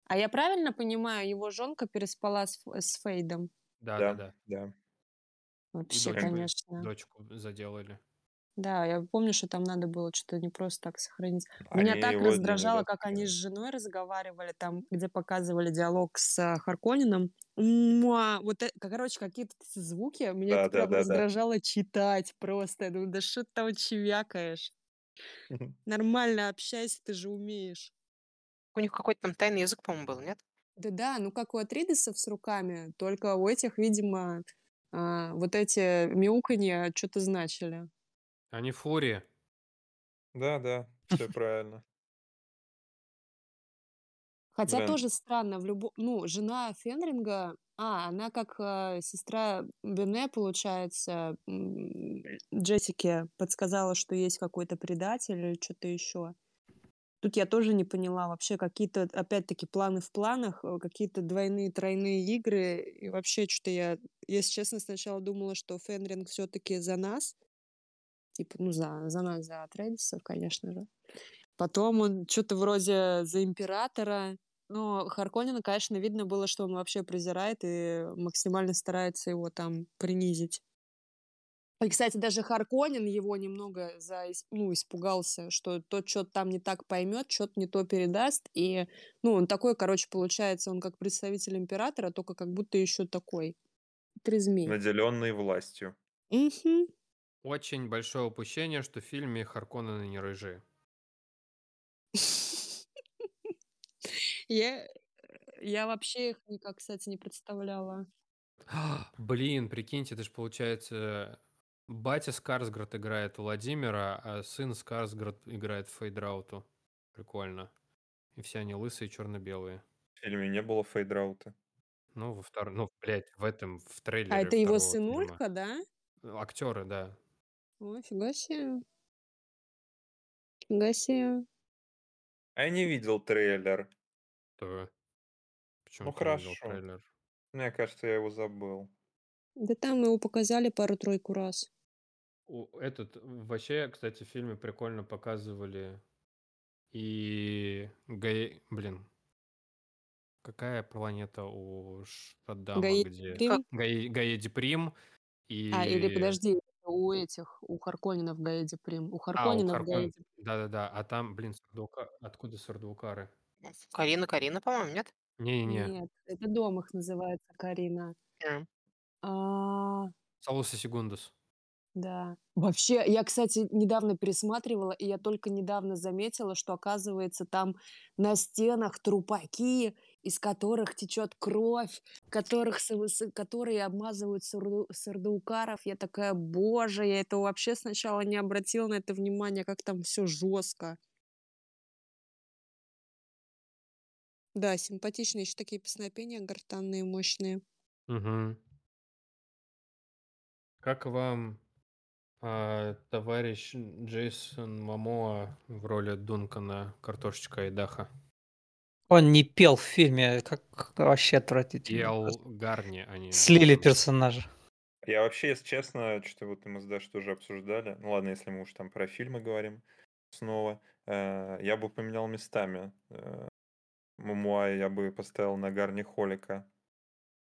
B: А я правильно понимаю, его жонка переспала с, с Фейдом?
A: Да,
E: да,
A: да, да. И
B: Вообще,
A: дочку,
B: конечно.
A: дочку заделали.
B: Да, я помню, что там надо было что-то не просто так сохранить.
E: Они
B: Меня так раздражало, как они с женой разговаривали, там, где показывали диалог с а, Харконином. Муа! Вот, э- короче, какие-то звуки, меня
E: Да,
B: это
E: да, да, да.
B: раздражало читать просто. Я думаю, да что ты там чевякаешь? Нормально общайся, ты же умеешь.
D: У них какой-то там тайный язык, по-моему, был, нет?
B: Да-да, ну как у Атридесов с руками, только у этих, видимо, а, вот эти мяуканья что-то значили.
A: Они фурии.
E: Да, да, все *laughs* правильно.
B: Хотя
E: Блин,
B: тоже странно, в любо... ну, жена Фенринга, а, она как э, сестра Бене, получается, м, Джессике подсказала, что есть какой-то предатель или что-то еще. Тут я тоже не поняла вообще какие-то, опять-таки, планы в планах, э, какие-то двойные, тройные игры. И вообще что-то я, если честно, сначала думала, что Фенринг все-таки за нас. Типа, ну, за, за нас, за Атрейдисов, конечно же. Потом он что-то вроде за императора. Но Харконина, конечно, видно было, что он вообще презирает и максимально старается его там принизить. И, кстати, даже Харконин его немного за, ну, испугался, что тот что-то там не так поймет, что-то не то передаст. И, ну, он такой, короче, получается, он как представитель императора, только как будто еще такой. Три
E: наделенный властью.
B: Мгм.
A: Очень большое упущение, что в фильме Харконнены не рыжие.
B: Я, я вообще их никак, кстати, не представляла. *gasps*
A: Блин, прикиньте, это же получается... Батя Скарсгард играет Владимира, а сын Скарсгард играет Фейдрауту. Прикольно. И все они лысые, черно-белые.
E: В фильме не было фейдраута.
A: Ну, во втором, ну, блядь, в этом, в
B: А
A: трейлере
B: это его
A: второго фильма.
B: сынулька, да?
A: Актеры, да.
B: О, фига себе. Фига себе.
E: А я не видел трейлер.
A: То... Почему
E: Ну
A: ты не видел
E: хорошо.
A: трейлер?
E: Мне кажется, я его забыл.
B: Да там его показали пару-тройку раз.
A: У- Этот, вообще, кстати, в фильме прикольно показывали и Гай... Блин, какая планета у Шаддама,
B: Гаи
A: где...
B: Прим?
A: Гаи... Гаеди Прим
B: А, или
A: и...
B: подожди, у этих, у Харконинов Гаэди Прим. У
A: А, у Харкон...
B: Гаэди
A: Да-да-да, а там, блин, Сардука... откуда Сардуакары?
D: Карина, Карина, по-моему, нет?
A: Не-не-не,
B: Нет, это дом их называется, Карина.
D: М.
B: А,
A: Салуса Сегундус.
B: да. Вообще, я, кстати, недавно пересматривала, и я только недавно заметила, что, оказывается, там на стенах трупаки, из которых течет кровь, которых, которые обмазывают сурду-. Я такая, боже, я это вообще сначала не обратила на это внимание, как там все жестко. Да, симпатичные еще такие песнопения гортанные, мощные.
A: Угу. Как вам а, товарищ Джейсон Мамоа в роли Дункана Картошечка и Даха?
F: Он не пел в фильме, как вообще отвратительно.
A: Пел. Гарни, а не
F: Слили персонажа.
E: Я вообще, если честно, что вот мы с Дашей тоже обсуждали. Ну ладно, если мы уж там про фильмы говорим снова. э, Я бы поменял местами. э, Мумуа я бы поставил на Гарни Холика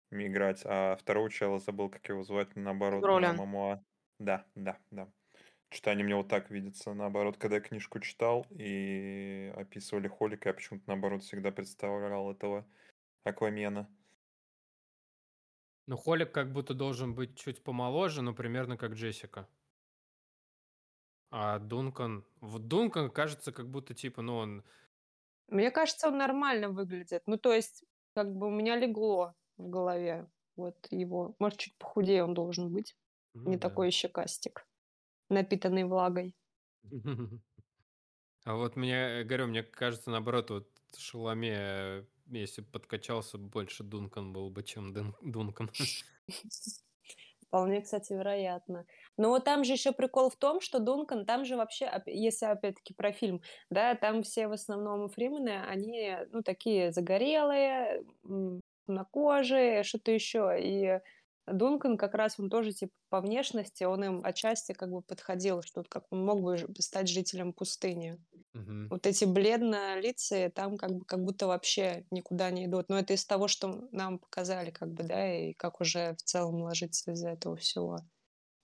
E: играть, а второго чела забыл, как его звать, наоборот, на
D: Бролин.
E: Мамуа. Да, да, да. Что-то они мне вот так видятся, наоборот, когда я книжку читал и описывали Холика, я почему-то, наоборот, всегда представлял этого Аквамена.
A: Ну, Холик как будто должен быть чуть помоложе, но примерно как Джессика. А Дункан... Вот Дункан кажется, как будто, типа, ну, он...
B: Мне кажется, он нормально выглядит. Ну, то есть, как бы у меня легло в голове вот его. Может, чуть похудее он должен быть.
A: Ну,
B: Не
A: да.
B: такой еще кастик, напитанный влагой. *laughs*
A: А вот мне, говорю, мне кажется, наоборот, вот Шаломе если бы подкачался больше Дункан был бы, чем Дун- *laughs* Дункан. *laughs*
B: Вполне, кстати, вероятно. Но вот там же еще прикол в том, что Дункан, там же вообще, если опять-таки про фильм, да, там все в основном фримены, они, ну, такие загорелые, на коже, что-то еще. И Дункан как раз, он тоже, типа, по внешности, он им отчасти как бы подходил, что как он мог бы стать жителем пустыни.
A: Мгм.
B: Вот эти бледно-лицые там как бы как будто вообще никуда не идут. Но это из того, что нам показали, как бы, да, и как уже в целом ложится из этого всего.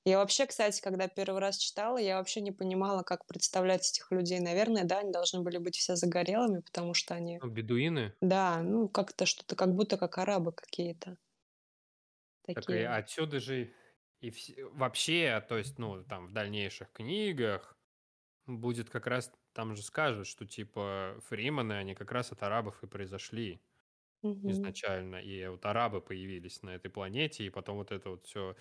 B: Я вообще, кстати, когда первый раз читала, я вообще не понимала, как представлять этих людей. Наверное, да, они должны были быть все загорелыми, потому что они,
A: Ну, бедуины.
B: да, ну, как-то что-то, как будто как арабы какие-то
A: Так и
B: такие.
A: отсюда же и вс- вообще, то есть, ну, там в дальнейших книгах будет как раз, там же скажут, что типа фриманы, они как раз от арабов и произошли
B: Мгм.
A: изначально, и вот арабы появились на этой планете, и потом вот это вот все,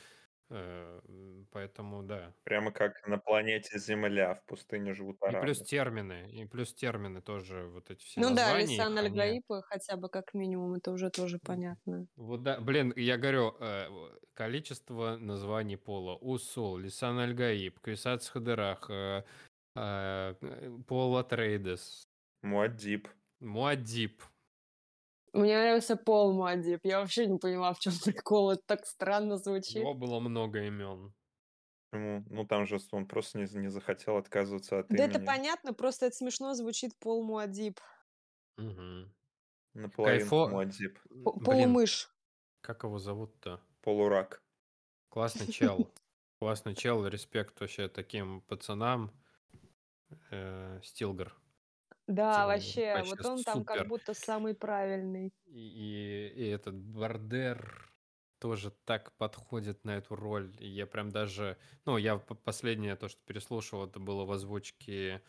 A: поэтому да.
E: Прямо как на планете Земля, в пустыне живут
A: И плюс
E: арабы.
A: термины, и плюс термины тоже, вот эти все
B: Ну да,
A: названия
B: Лисан
A: их, они...
B: Аль-Гаиб хотя бы как минимум, это уже тоже понятно.
A: Вот да, блин, я говорю, э, количество названий пола. Усул, Лисан Аль-Гаиб, Квисац Хадырах, э, э, Пол Атрейдес,
E: Муаддиб.
A: Муаддиб.
B: Мне нравился Пол Мадип. Я вообще не поняла, в чем прикол. Это так странно
A: У
B: звучит.
A: него было много имен.
E: Почему? Ну, там же он просто не, не захотел отказываться от
B: Да это
E: имени.
B: понятно, просто это смешно звучит Пол Муадиб.
A: Мгм.
E: Наполовину
A: Кайфо...
E: Муаддиб.
B: П-
A: Блин,
B: Полумышь.
A: как его зовут-то?
E: Полурак.
A: Классный *laughs* чел. Классный чел, респект вообще таким пацанам. Э, Стилгар.
B: Да, вообще,
A: вообще
B: вот он там как
A: супер.
B: будто самый правильный.
A: И, и- этот Бардер тоже так подходит на эту роль. И я прям даже... Ну, я последнее то, что переслушал, это было в озвучке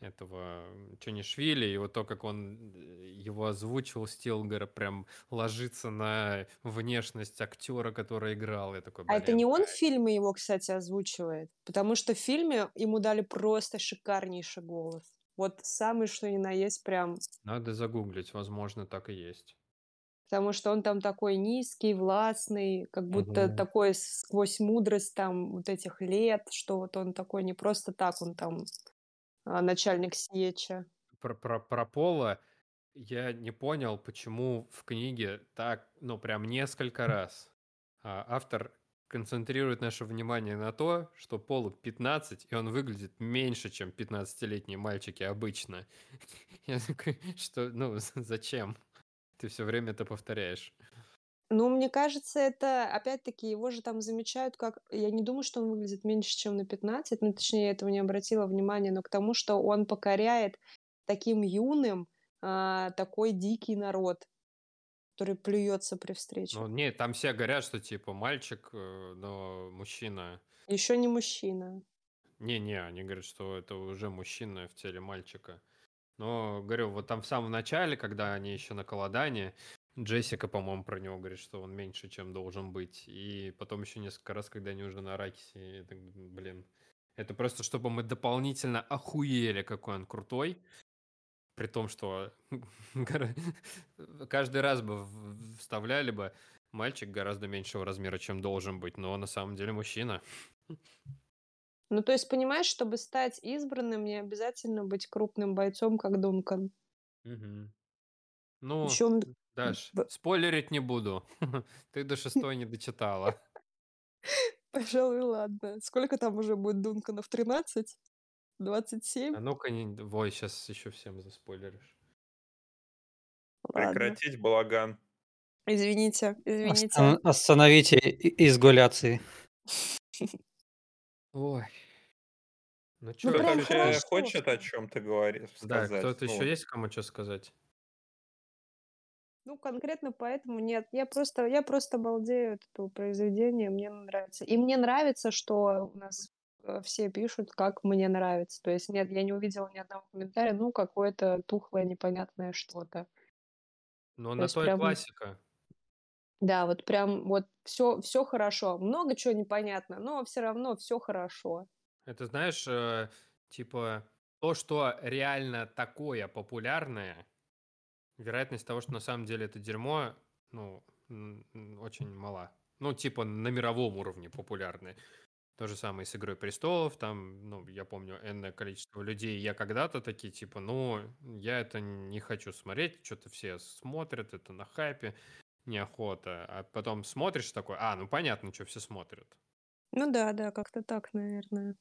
A: этого Чонишвили, и вот то, как он э, его озвучил, Стилгара, прям ложится на внешность актера, который играл. Я такой,
B: А это не он в фильме его, кстати, озвучивает? Потому что в фильме ему дали просто шикарнейший голос. Вот самый, что ни на есть, прям...
A: надо загуглить, возможно, так и есть.
B: Потому что он там такой низкий, властный, как будто
A: Мгм.
B: такой сквозь мудрость там вот этих лет, что вот он такой не просто так, он там а, начальник Сеча.
A: Про, про, про Пола я не понял, почему в книге так, ну, прям несколько раз а, автор концентрирует наше внимание на то, что Полу 15, и он выглядит меньше, чем 15-летние мальчики обычно. *laughs* Я такой, что, ну, *laughs* зачем? Ты все время это повторяешь.
B: Ну, мне кажется, это, опять-таки, его же там замечают как... Я не думаю, что он выглядит меньше, чем на 15, ну, точнее, я этого не обратила внимания, но к тому, что он покоряет таким юным а, такой дикий народ, который плюется при встрече.
A: Ну, нет, там все говорят, что типа мальчик, э, но мужчина.
B: Еще не мужчина.
A: Не-не, они говорят, что это уже мужчина в теле мальчика. Но, говорю, вот там в самом начале, когда они еще на Каладане, Джессика, по-моему, про него говорит, что он меньше, чем должен быть. И потом еще несколько раз, когда они уже на Аракисе, я так блин. Это просто, чтобы мы дополнительно охуели, какой он крутой. При том, что *laughs* *laughs* каждый раз бы в- вставляли бы мальчик гораздо меньшего размера, чем должен быть, но на самом деле мужчина.
B: Ну, то есть, понимаешь, чтобы стать избранным, не обязательно быть крупным бойцом, как Дункан.
A: Мгм. Ну,
B: Причем
A: Даш,
B: Б-
A: спойлерить не буду. *laughs* Ты до шестой не дочитала.
B: Пожалуй, ладно. Сколько там уже будет Дунканов? 13? 27?
A: А ну-ка, не... Ой, сейчас еще всем заспойлеришь.
B: Ладно.
E: Прекратить балаган.
B: Извините, извините.
F: Остан- Остановите изгуляции. *laughs*
A: Ой. Ну
B: Ну,
A: что,
E: Кто-то
B: прям
E: вообще
B: хорошо,
E: хочет о чем-то говорить,
A: Да, кто-то
E: Ну,
A: еще есть, кому что сказать?
B: Ну, конкретно поэтому нет. Я просто, я просто балдею от этого произведения, мне нравится. И мне нравится, что у нас все пишут, как мне нравится. То есть нет, я не увидела ни одного комментария, ну, какое-то тухлое, непонятное что-то.
A: Ну,
B: То
A: на то и
B: прям-
A: классика.
B: Да, вот прям вот все, все хорошо. Много чего непонятно, но все равно все хорошо.
A: Это, знаешь, э, типа, то, что реально такое популярное, вероятность того, что на самом деле это дерьмо, ну, очень мала. Ну, типа на мировом уровне популярны. То же самое с «Игрой престолов», там, ну, я помню, энное количество людей, я когда-то такие, типа, ну, я это не хочу смотреть, что-то все смотрят, это на хайпе, неохота. А потом смотришь такой, а, ну, понятно, что все смотрят.
B: Ну да, да, как-то так, наверное.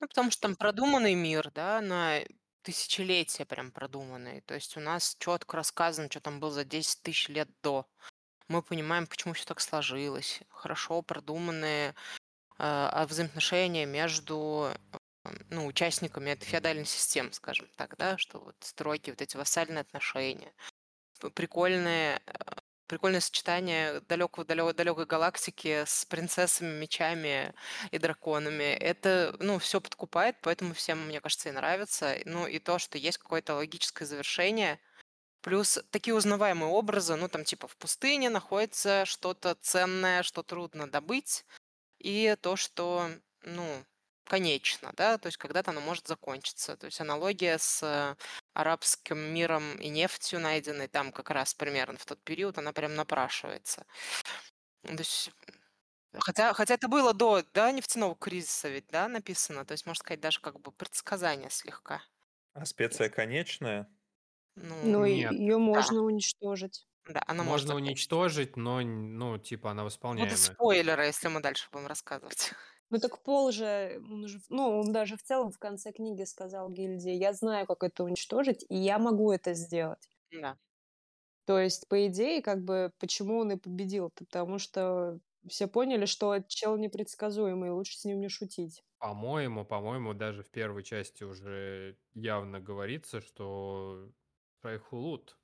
D: Ну, потому что там продуманный мир, да, на тысячелетия прям продуманный. То есть у нас четко рассказано, что там было за 10 тысяч лет до. Мы понимаем, почему все так сложилось. Хорошо продуманные э, взаимоотношения между э, ну, участниками этой феодальной системы, скажем так, да, что вот стройки, вот эти вассальные отношения, прикольные э, прикольное сочетание далекого далекой далекой галактики с принцессами, мечами и драконами. Это, ну, все подкупает, поэтому всем, мне кажется, и нравится. Ну, и то, что есть какое-то логическое завершение, плюс такие узнаваемые образы, ну, там, типа, в пустыне находится что-то ценное, что трудно добыть, и то, что, ну, конечно, да, то есть когда-то оно может закончиться. То есть аналогия с арабским миром и нефтью, найденной там как раз примерно в тот период, она прям напрашивается. То есть, хотя, хотя это было до да, нефтяного кризиса ведь, да, написано, то есть, можно сказать, даже как бы предсказание слегка.
E: А специя конечная?
B: Ну, ну ее можно да. уничтожить.
D: Да, она
A: Можно может уничтожить, но, ну, типа, она восполняемая.
D: Будут спойлеры, если мы дальше будем рассказывать.
B: Ну так Пол же, он уже, ну, он даже в целом в конце книги сказал гильдии, я знаю, как это уничтожить, и я могу это сделать.
D: Да.
B: То есть, по идее, как бы, почему он и победил? Потому что все поняли, что чел непредсказуемый, лучше с ним не шутить.
A: По-моему, по-моему, даже в первой части уже явно говорится, что Райхулут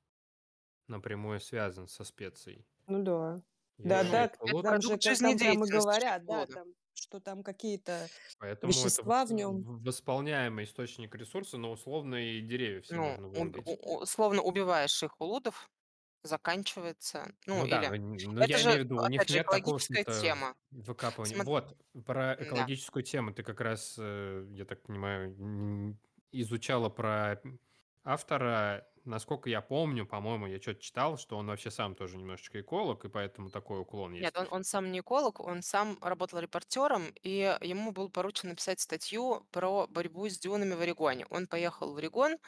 A: напрямую связан со специей.
B: Ну да. Да, да, там же там прямо говорят, да, там что там какие-то Поэтому вещества в нем.
A: восполняемый источник ресурса, но условно и деревья все
D: Ну,
A: можно вырубить.
D: условно убиваешь их улудов, заканчивается. Ну,
A: Ну да,
D: или...
A: но, но я
D: Это же,
A: имею в виду, у них
D: же,
A: нет такого
D: тема.
A: выкапывания.
D: Смотри,
A: Вот, про
D: да.
A: экологическую тему ты как раз, э, я так понимаю, изучала про автора насколько я помню, по-моему, я что-то читал, что он вообще сам тоже немножечко эколог, и поэтому такой уклон есть.
D: Нет, он, он сам не эколог, он сам работал репортером, и ему был поручен написать статью про борьбу с дюнами в Орегоне. Он поехал в Орегон,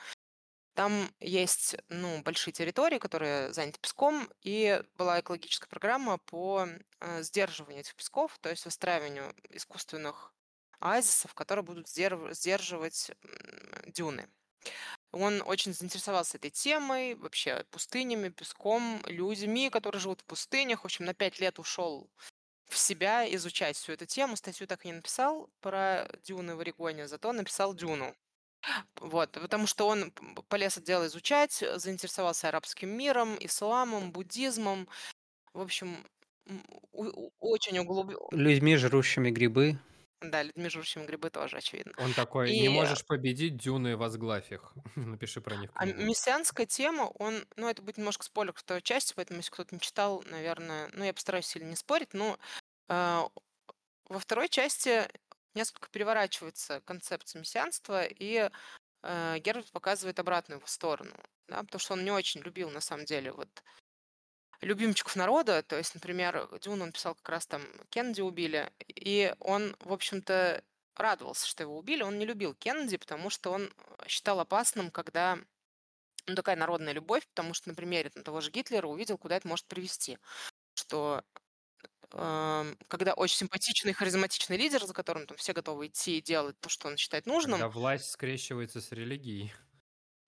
D: там есть ну, большие территории, которые заняты песком, и была экологическая программа по э, сдерживанию этих песков, то есть выстраиванию искусственных оазисов, которые будут сдерживать дюны. Он очень заинтересовался этой темой, вообще пустынями, песком, людьми, которые живут в пустынях. В общем, на пять лет ушел в себя изучать всю эту тему. Статью так и не написал про дюны в Орегоне, зато написал дюну. Вот, потому что он полез это дело изучать, заинтересовался арабским миром, исламом, буддизмом. В общем, очень углублен.
F: Людьми, жрущими грибы.
D: Да, людьми жрущими грибы тоже очевидно.
A: Он такой, не можешь победить, дюны возглавь их. *laughs* Напиши про них
D: А мессианская тема, он, ну, это будет немножко спойлер в второй части, поэтому если кто-то не читал, наверное, ну, я постараюсь сильно не спорить, но э, во второй части несколько переворачивается концепция мессианства, и э, Герберт показывает обратную его сторону, да, потому что он не очень любил, на самом деле, вот любимчиков народа. То есть, например, Дюн он писал как раз там Кеннеди убили, и он, в общем-то, радовался, что его убили. Он не любил Кеннеди, потому что он считал опасным, когда ну, такая народная любовь, потому что на примере там, того же Гитлера увидел, куда это может привести. Что э, когда очень симпатичный, харизматичный лидер, за которым там все готовы идти и делать то, что он считает нужным.
A: Когда власть скрещивается с религией.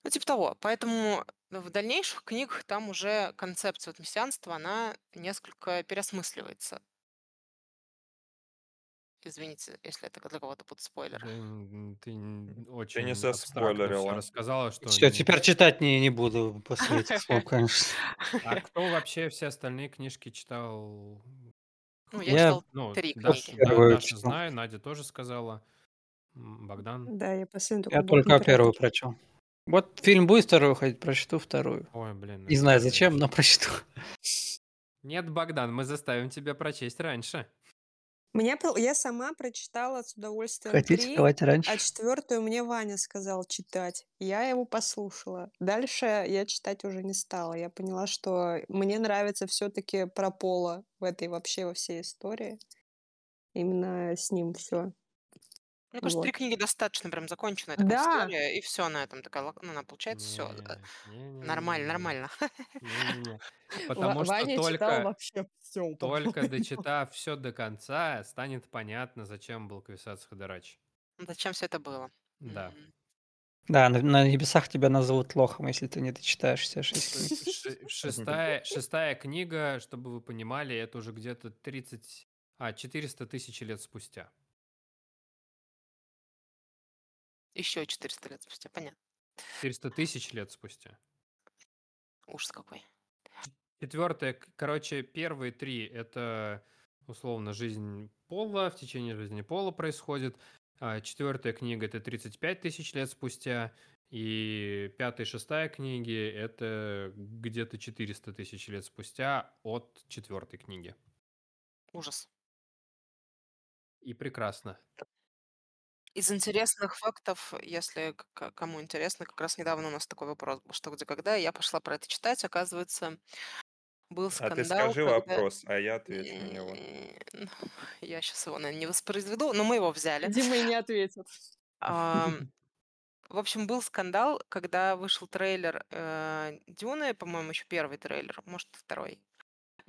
D: Ну, типа того. Поэтому в дальнейших книгах там уже концепция вот мессианства, она несколько переосмысливается. Извините, если это для кого-то будет спойлер.
A: Ты очень
E: Ты не
A: абстрактно
E: заспойлерила.
A: рассказала, что...
F: Все, теперь читать не, не буду после этих слов, *laughs* конечно.
A: А кто вообще все остальные книжки читал?
D: Ну, я, я читал ну, три
A: Даша,
D: книги.
A: Да, Даша знаю, Надя тоже сказала. Богдан?
B: Да, я последнюю
F: только Я только первую прочел. Вот фильм будет второй выходить, прочту вторую.
A: Ой, блин.
F: Не знаю зачем, но прочту.
A: Нет, Богдан, мы заставим тебя прочесть раньше.
B: Мне я сама прочитала с удовольствием
F: Хотите,
B: три,
F: давайте
B: а
F: раньше.
B: четвертую мне Ваня сказал читать. Я его послушала. Дальше я читать уже не стала. Я поняла, что мне нравится все-таки про Пола в этой вообще во всей истории. Именно с ним все.
D: Мне кажется, три
B: Вот.
D: книги достаточно прям законченная такая
B: Да,
D: история, и все на этом такая, лак- ну, она получается все
A: Не, не,
D: нормально, нормально.
A: не-не-не. *laughs*
B: Ва-
A: Потому что
B: Ваня читал
A: только,
B: вообще все,
A: только дочитав все до конца, станет понятно, зачем был Квисац Хадарач.
D: Зачем все это было?
A: Да.
D: Мгм.
F: Да, на, на небесах тебя назовут лохом, если ты не дочитаешь все шесть книг.
A: Ши- Шестая, шестая книга, чтобы вы понимали, это уже где-то 30, а, 400 тысяч лет спустя.
D: Еще 400 лет спустя, понятно.
A: 400 тысяч лет спустя.
D: Ужас какой.
A: Четвертое, короче, первые три это условно жизнь Пола, в течение жизни Пола происходит. А Четвертая книга это 35 тысяч лет спустя. И пятая и шестая книги это где-то 400 тысяч лет спустя от четвертой книги.
D: Ужас.
A: И прекрасно.
D: Из интересных фактов, если к- к- кому интересно, как раз недавно у нас такой вопрос был, что где когда, и я пошла про это читать, оказывается, был
E: А ты
D: скандал,
E: скажи
D: когда...
E: вопрос, а я отвечу на него.
D: М, Я сейчас его, наверное, не воспроизведу, но мы его взяли.
B: Дима и не ответит. *laughs*
D: В общем, был скандал, когда вышел трейлер э, Дюны, по-моему, еще первый трейлер, может, второй.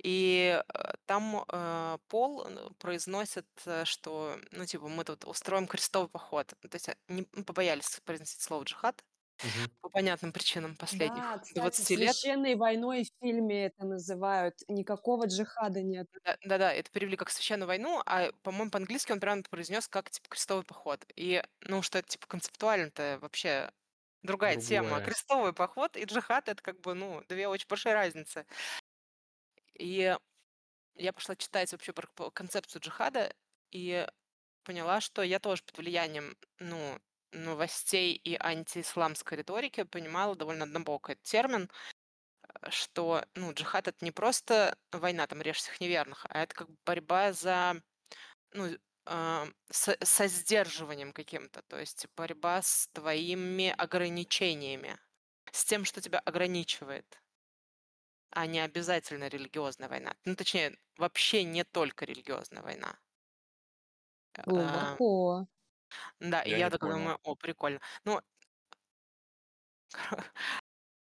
D: И э, там э, Пол э, произносит, э, что, ну, типа, мы тут устроим крестовый поход. То есть они ну, побоялись произносить слово джихад
A: Мгм.
D: по понятным причинам
B: Да,
D: последних
B: кстати,
D: 20 лет.
B: священной войной в фильме это называют. Никакого джихада нет.
D: Да- Да-да, это перевели как священную войну, а, по-моему, по-английски он прямо произнес как, типа, крестовый поход. И, ну, что это, типа, концептуально-то вообще другая тема.
A: Другое.
D: Крестовый поход и джихад — это, как бы, ну, две очень большие разницы. И я пошла читать вообще про концепцию джихада и поняла, что я тоже под влиянием, ну, новостей и антиисламской риторики понимала довольно однобоко этот термин, э, что, ну, джихад — это не просто война, там, режь всех неверных, а это как борьба за, ну, а, со, со сдерживанием каким-то, то есть борьба с твоими ограничениями, с тем, что тебя ограничивает, а не обязательно религиозная война. Ну, точнее, вообще не только религиозная война. А,
B: Глубоко.
D: да, и
E: Я
D: я
E: не
D: так
E: понял.
D: думаю, о, прикольно. Ну, *laughs*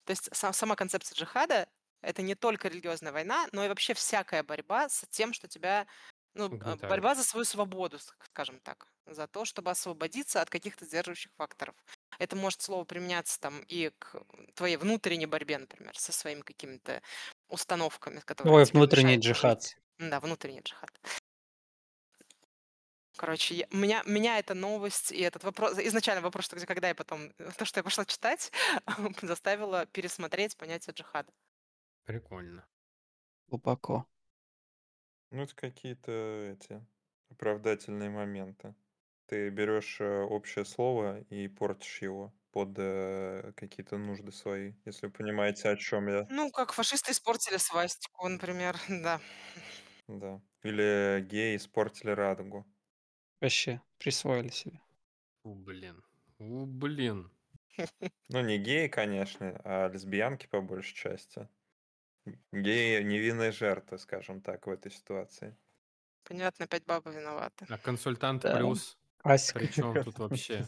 D: то есть сам- сама концепция джихада — это не только религиозная война, но и вообще всякая борьба с тем, что тебя... Ну, а,
A: Угнетает.
D: борьба за свою свободу, ск- скажем так. За то, чтобы освободиться от каких-то сдерживающих факторов. Это может слово применяться там и к твоей внутренней борьбе, например, со своими какими-то установками, которые
F: Ой, внутренний
D: мешают
F: джихад.
D: жить. Да, внутренний джихад. Короче, я- меня, меня эта новость и этот вопрос, изначально вопрос, что где, когда, и потом то, что я пошла читать, *laughs* заставило пересмотреть понятие джихада.
A: Прикольно.
F: Глубоко.
E: Ну, это какие-то эти оправдательные моменты. Ты берешь э, общее слово и портишь его под э, какие-то нужды свои, если вы понимаете, о чем я.
D: Ну, как фашисты испортили свастику, например, *laughs* да.
E: Да. Или геи испортили радугу.
F: Вообще присвоили себе.
A: У, блин. У, блин. *laughs*
E: Ну, не геи, конечно, а лесбиянки по большей части. Геи невинные жертвы, скажем так, в этой ситуации.
D: Понятно, опять бабы виноваты.
A: А консультант
F: Да.
A: плюс.
F: Классика.
A: Причем тут вообще?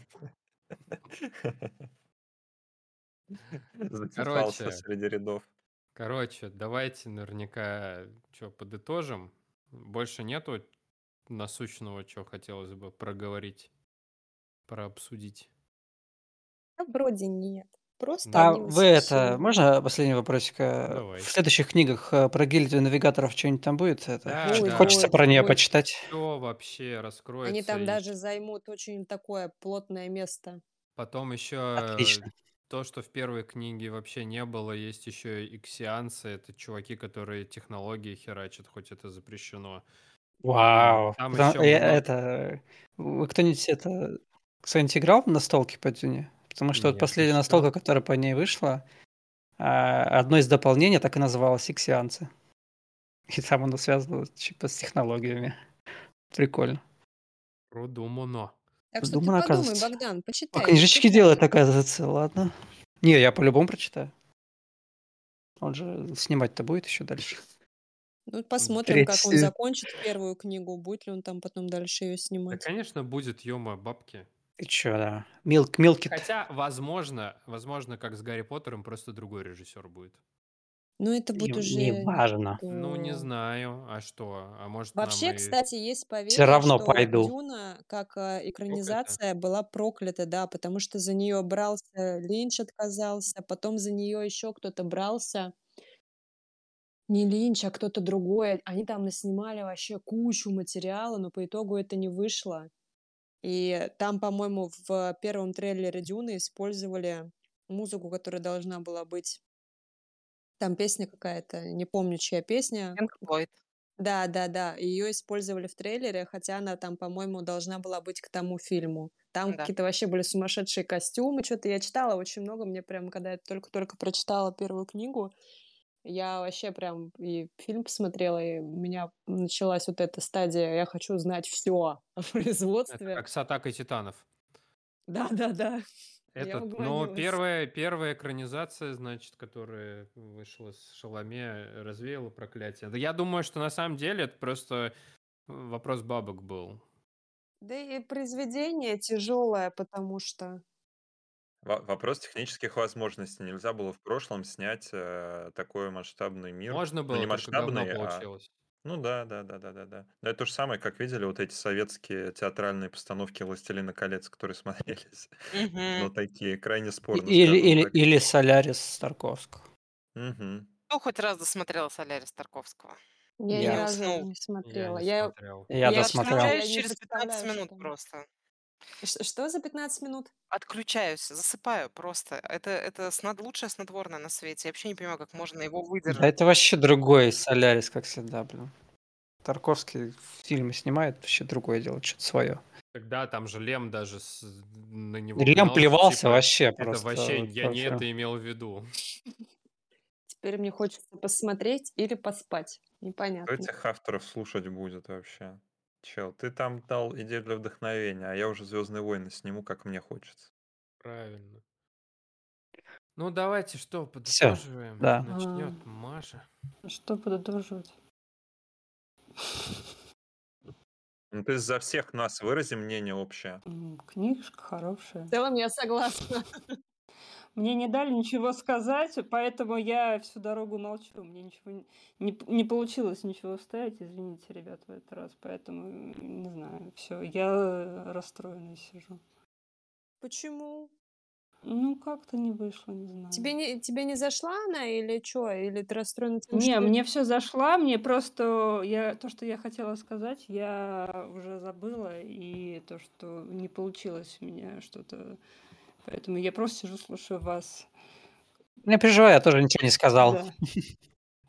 E: Затесался
A: Короче.
E: среди рядов.
A: Короче, давайте наверняка что подытожим. Больше нету насущного, что хотелось бы проговорить, прообсудить.
B: Да, вроде нет. Просто
F: А вы это, можно последний вопросик? э,
A: Давай.
F: В следующих книгах э, про гильдию навигаторов что-нибудь там будет? Это
A: Да,
F: что-то
A: да.
F: хочется про нее почитать.
A: Все вообще раскроется.
B: Они там
A: и
B: даже займут очень такое плотное место.
A: Потом еще
F: Отлично.
A: то, что в первой книге вообще не было, есть еще иксианцы. Это чуваки, которые технологии херачат, хоть это запрещено.
F: Вау.
A: Там
F: Потому-
A: еще
F: э,
A: много-
F: это, вы кто-нибудь это, кто-нибудь играл в настолки по Дюне? Потому что
A: Нет,
F: вот
A: не
F: последняя настолка, которая по ней вышла, а, одно из дополнений так и называлось «Иксианцы». *laughs* И там оно связано вот, типа с технологиями. Прикольно.
A: Продумано.
B: Так что ты
F: Думаю,
B: подумай,
F: оказывается.
B: Богдан,
F: А
B: почитай.
F: книжечки
B: почитай.
F: делает, оказывается, ладно. Не, я по-любому прочитаю. Он же снимать-то будет еще дальше.
B: Ну, посмотрим, как он закончит первую книгу, будет ли он там потом дальше ее
A: Да,
B: снимать.
A: конечно, будет Йома бабки.
F: Чё, да. Милк, милки.
A: Хотя, возможно, возможно, как с Гарри Поттером, просто другой режиссер будет.
B: Ну, это будет
F: Не,
B: уже...
F: не важно.
A: Ну, не знаю. А что? А может,
B: Вообще,
A: и...
B: кстати, есть поверье,
F: Все равно
B: что
F: пойду.
B: Дюна, как а, экранизация, была проклята, да, потому что за нее брался Линч, отказался, потом за нее еще кто-то брался. Не Линч, а кто-то другой. Они там наснимали вообще кучу материала, но по итогу это не вышло. И там, по-моему, в первом трейлере Дюны использовали музыку, которая должна была быть. Там песня какая-то, не помню, чья песня.
D: Пинк Флойд.
B: Да, да, да. Ее использовали в трейлере, хотя она там, по-моему, должна была быть к тому фильму. Там
D: Да.
B: какие-то вообще были сумасшедшие костюмы. Что-то я читала очень много. Мне прям, когда я только-только прочитала первую книгу, я вообще прям и фильм посмотрела, и у меня началась вот эта стадия «я хочу знать все *laughs* о
A: Это
B: производстве».
A: как с атакой титанов.
B: Да-да-да. *laughs*
A: Этот, но
B: угомонилась.
A: первая, первая экранизация, значит, которая вышла с Шаломе, развеяла проклятие. Да я думаю, что на самом деле это просто вопрос бабок был.
B: Да и произведение тяжелое, потому что...
E: Во- Вопрос технических возможностей. Нельзя было в прошлом снять э, такой масштабный мир.
A: Можно
E: Ну,
A: было,
E: не
A: только говно
E: масштабный, а...
A: получилось.
E: Ну да, да, да, да, да, да. Но это то же самое, как видели вот эти советские театральные постановки «Властелина колец», которые *laughs* смотрелись. Ну, такие, крайне спорно,
F: Или,
E: скажем
F: или,
E: так.
F: или Солярис Тарковского.
D: Кто хоть раз досмотрела Солярис Тарковского?
B: Я ни
F: Я.
B: разу
D: Уснул.
B: не
A: Я
B: смотрела.
A: не
B: Я,
A: смотрел.
F: Я
B: я
F: досмотрел.
B: читала, я
D: Отключаюсь
B: не
D: через 15
B: представляю, что
D: минут просто.
B: Ш- Что за 15 минут?
D: Отключаюсь, засыпаю просто. Это, это снад... лучшее снотворное на свете. Я вообще не понимаю, как можно его
F: Да
D: выдержать.
F: это вообще другой Солярис, как всегда, блин. Тарковский фильмы снимает, вообще другое дело, что-то свое.
A: Тогда там же Лем даже с- на него
F: Лем
A: гнался,
F: плевался
A: типа,
F: вообще
A: это
F: просто.
A: вообще
F: вот
A: я не
F: вообще.
A: это имел в виду.
B: Теперь мне хочется посмотреть или поспать.
E: Кто
B: Непонятно.
E: этих авторов слушать будет вообще? Чел, ты там дал идею для вдохновения, а я уже «Звездные войны» сниму, как мне хочется.
A: Правильно. Ну, давайте что,
F: Всё,
A: подытоживаем.
F: да.
A: Начнет
C: А.
A: Маша.
C: Что подытоживать?
E: Ну, ты за всех нас вырази мнение общее.
C: Книжка хорошая.
B: В целом я согласна. *laughs*
C: Мне не дали ничего сказать, поэтому я всю дорогу молчу. Мне ничего не, не получилось ничего вставить, извините, ребят, в этот раз. Поэтому, не знаю, все, я расстроенный сижу.
B: Почему?
C: Ну, как-то не вышло, не знаю.
B: Тебе не, тебе не зашла она или что? Или ты расстроена тем,
C: Не,
B: что...
C: мне все зашло, мне просто я то, что я хотела сказать, я уже забыла, и то, что не получилось у меня что-то. Поэтому я просто сижу, слушаю вас.
F: Не переживай, я тоже ничего не сказал.
C: Да.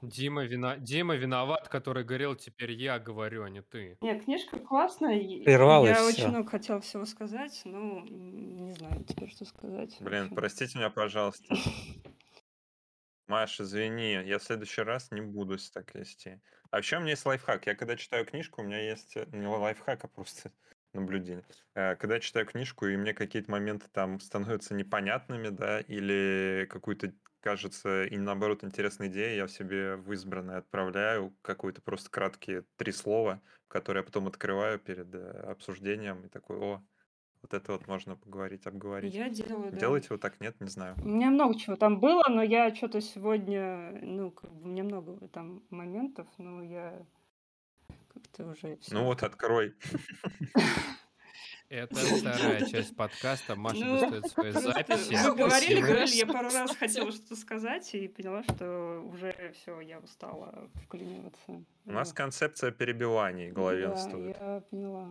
A: Дима, вина... Дима виноват, который говорил, теперь я говорю, а не ты.
C: Нет, книжка классная.
F: Прервалась,
C: Я очень много хотела всего сказать, но не знаю теперь, что сказать. в
E: Блин, простите меня, пожалуйста. Маш, извини, я в следующий раз не буду так вести. А еще у меня есть лайфхак. Я когда читаю книжку, у меня есть э, не лайфхак, а просто наблюдение. Э, Когда я читаю книжку, и мне какие-то моменты там становятся непонятными, да, или какую-то кажется, и наоборот, интересная идея, я в себе в избранное отправляю какой-то просто краткие три слова, которые я потом открываю перед э, обсуждением, и такой, о, вот это вот можно поговорить, обговорить.
C: Я делаю, да.
E: Делаете вот так? Нет, не знаю.
C: У меня много чего там было, но я что-то сегодня, ну, как бы у меня много там моментов, но я как-то уже всё.
E: Ну вот, открой.
A: Это вторая часть подкаста. Маша
C: Ну,
A: достает свои записи.
C: Вы говорили, говорили, я пару раз хотела что-то сказать и поняла, что уже все, я устала вклиниваться.
E: У нас концепция перебиваний главенствует.
C: Да, я поняла.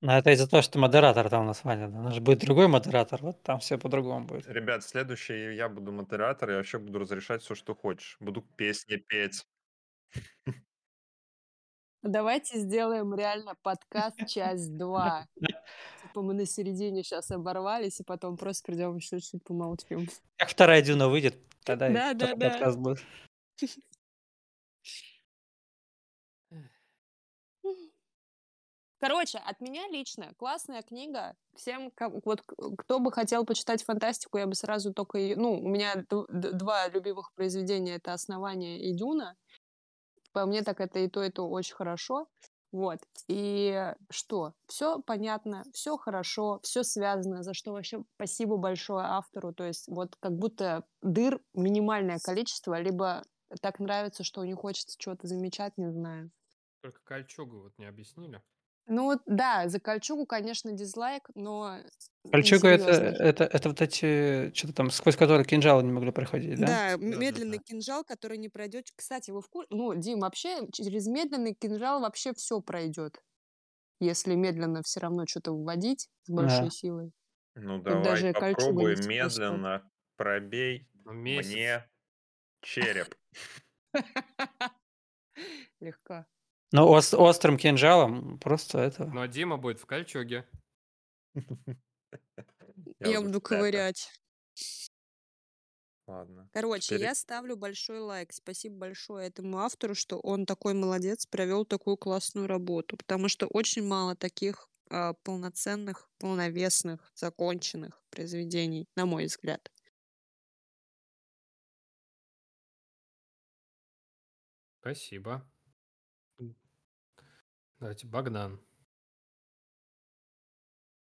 F: Но это из-за того, что модератор там у нас Ваня. да. У нас же будет другой модератор, вот там все по-другому будет.
E: Ребят, следующий я буду модератор, я вообще буду разрешать все, что хочешь. Буду песни петь. *laughs*
B: Давайте сделаем реально подкаст часть 2. *laughs* Типа мы на середине сейчас оборвались, и потом просто придем еще чуть помолчим.
F: Как вторая дюна выйдет, тогда
B: Да, да, да.
F: подкаст будет.
B: Короче, от меня лично классная книга. Всем, вот кто бы хотел почитать фантастику, я бы сразу только ее... Ну, у меня два любимых произведения — это «Основание» и «Дюна». По мне так это и то, и то очень хорошо. Вот. И что? Все понятно, все хорошо, все связано, за что вообще спасибо большое автору. То есть вот как будто дыр минимальное количество, либо так нравится, что не хочется чего-то замечать, не знаю.
A: Только кольчугу вот не объяснили.
B: Ну вот, да, за кольчугу, конечно, дизлайк, но
F: Кольчуга это, это, это вот эти, что-то там, сквозь которые кинжалы не могли проходить, да?
B: Да, медленный кинжал, который не пройдет. Кстати, вы в курсе? Ну, Дим, вообще через медленный кинжал вообще все пройдет. Если медленно все равно что-то вводить с большой
F: Да.
B: силой.
E: Ну
B: Тут
E: давай
B: даже
E: попробуй медленно пробей
A: Ну, месяц.
E: мне череп. *laughs*
B: Легко.
F: Но ос- острым кинжалом просто это...
A: Ну, а Дима будет в кольчуге. *laughs*
B: Я буду ковырять.
E: Ладно.
B: Короче,
E: Теперь-
B: я ставлю большой лайк. Спасибо большое этому автору, что он такой молодец, провел такую классную работу. Потому что очень мало таких а, полноценных, полновесных, законченных произведений, на мой взгляд.
A: Спасибо. Давайте, Богдан.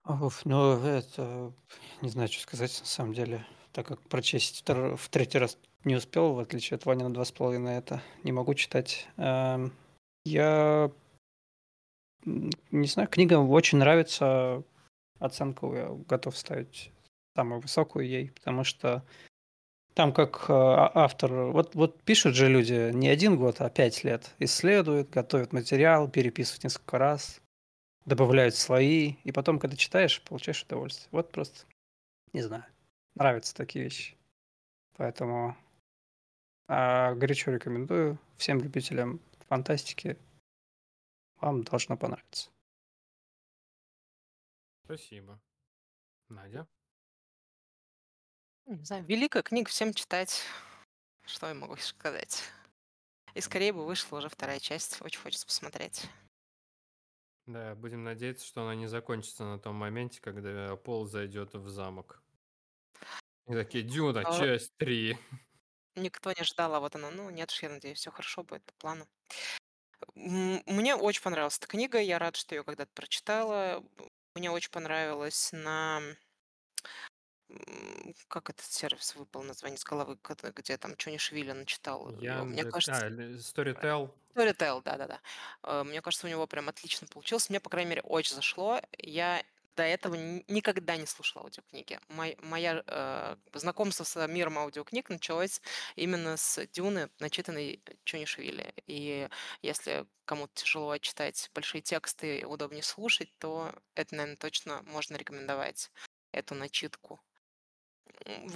F: Уф, ну, это... Не знаю, что сказать, на самом деле. Так как прочесть втор- в третий раз не успел, в отличие от Вани на два с половиной, это не могу читать. Эм, Я... Не знаю, книга очень нравится. Оценку я готов ставить самую высокую ей, потому что там как э, а- автор... Вот, вот пишут же люди не один год, а пять лет. Исследуют, готовят материал, переписывают несколько раз добавляют слои, и потом, когда читаешь, получаешь удовольствие. Вот просто, не знаю, нравятся такие вещи. Поэтому а, горячо рекомендую всем любителям фантастики. Вам должно понравиться.
A: Спасибо. Надя?
D: Не знаю, великая книга, всем читать. Что я могу сказать? И скорее бы вышла уже вторая часть. Очень хочется посмотреть.
A: Да, будем надеяться, что она не закончится на том моменте, когда Пол зайдет в замок. И такие, Дюна,
D: А-
A: часть 3.
D: Никто не ждал, а вот она. Ну, нет уж, я надеюсь, все хорошо будет по плану. Мне очень понравилась эта книга. Я рад, что ее когда-то прочитала. Мне очень понравилось на... м, Как этот сервис выпал название с головы, кот- где там Чунишвили начитал её. Мне
A: Яндекс...
D: кажется,
A: Storytel.
D: Storytel, да-да-да. Э, Мне кажется, у него прям отлично получилось. Мне, по крайней мере, очень зашло. Я до этого ни- никогда не слушала аудиокниги. Мой, моя э, знакомство с миром аудиокниг началось именно с Дюны, начитанной Чунишвили. И если кому-то тяжело читать большие тексты и удобнее слушать, то это, наверное, точно можно рекомендовать, эту начитку.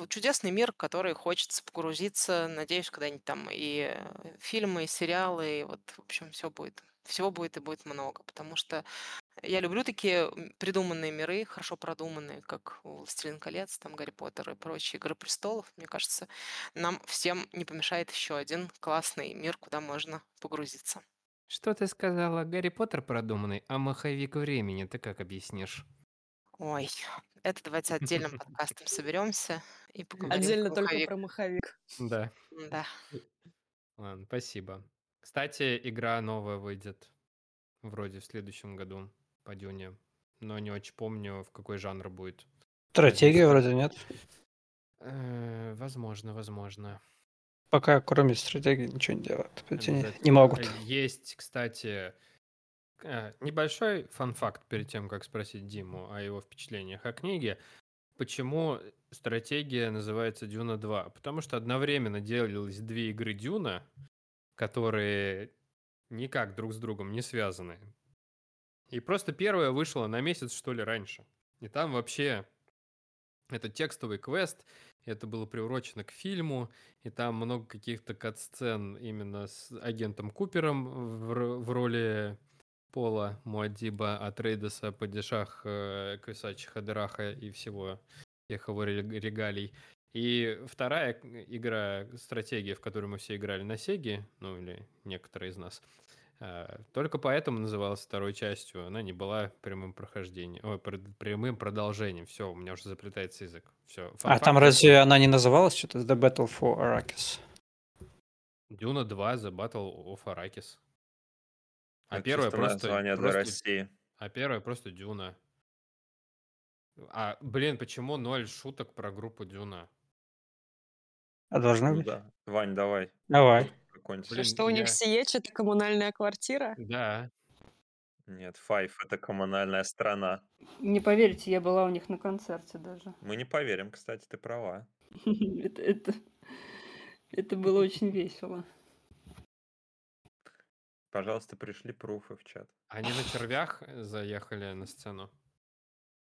D: Чудесный мир, в который хочется погрузиться. Надеюсь, когда-нибудь там и э, фильмы, и сериалы, и вот, в общем, все будет. Всего будет и будет много, потому что я люблю такие придуманные миры, хорошо продуманные, как «Властелин колец», там «Гарри Поттер» и прочие «Игры престолов». Мне кажется, нам всем не помешает еще один классный мир, куда можно погрузиться.
A: Что ты сказала? Гарри Поттер продуманный, а маховик времени ты как объяснишь?
D: Ой, это давайте отдельным *laughs* подкастом соберемся и поговорим
B: Отдельно
D: про
B: только
D: маховик.
B: про маховик.
A: Да.
D: Да.
A: Ладно, спасибо. Кстати, игра новая выйдет вроде в следующем году по Дюне. Но не очень помню, в какой жанр будет.
F: Стратегия вроде нет.
A: Э, Возможно, возможно.
F: Пока кроме стратегии ничего не делают. Не, могут.
A: Э, Есть, кстати, небольшой фан-факт перед тем, как спросить Диму о его впечатлениях о книге. Почему стратегия называется Дюна 2? Потому что одновременно делались две игры Дюна, которые никак друг с другом не связаны. И просто первая вышла на месяц, что ли, раньше. И там вообще это текстовый квест, это было приурочено к фильму, и там много каких-то кат-сцен именно с агентом Купером в, в роли Пола Муадиба Атрейдеса, падишах э, Квисачи Хадераха и всего тех его ре- регалий. И вторая игра, стратегия, в которую мы все играли на Сеге, ну или некоторые из нас, А, только поэтому называлась второй частью. Она не была прямым прохождением, ой, прямым продолжением. Все, у меня уже заплетается язык. Все.
F: А там разве она не называлась что-то The Battle for Arrakis?
A: Дюна 2 The Battle of Arrakis.
E: А первое просто... название для России.
A: А первое просто Дюна. А, блин, почему ноль шуток про группу Дюна?
F: А должна
E: Ну
F: быть?
E: да. Вань, давай.
F: Давай.
B: Блин, что у них я... CH это коммунальная квартира?
A: Да.
E: Нет, Файф это коммунальная страна.
C: Не поверите, я была у них на концерте даже.
E: Мы не поверим, кстати, ты права. *laughs*
C: это было очень весело.
E: Пожалуйста, пришли пруфы в чат.
A: Они на червях заехали на сцену?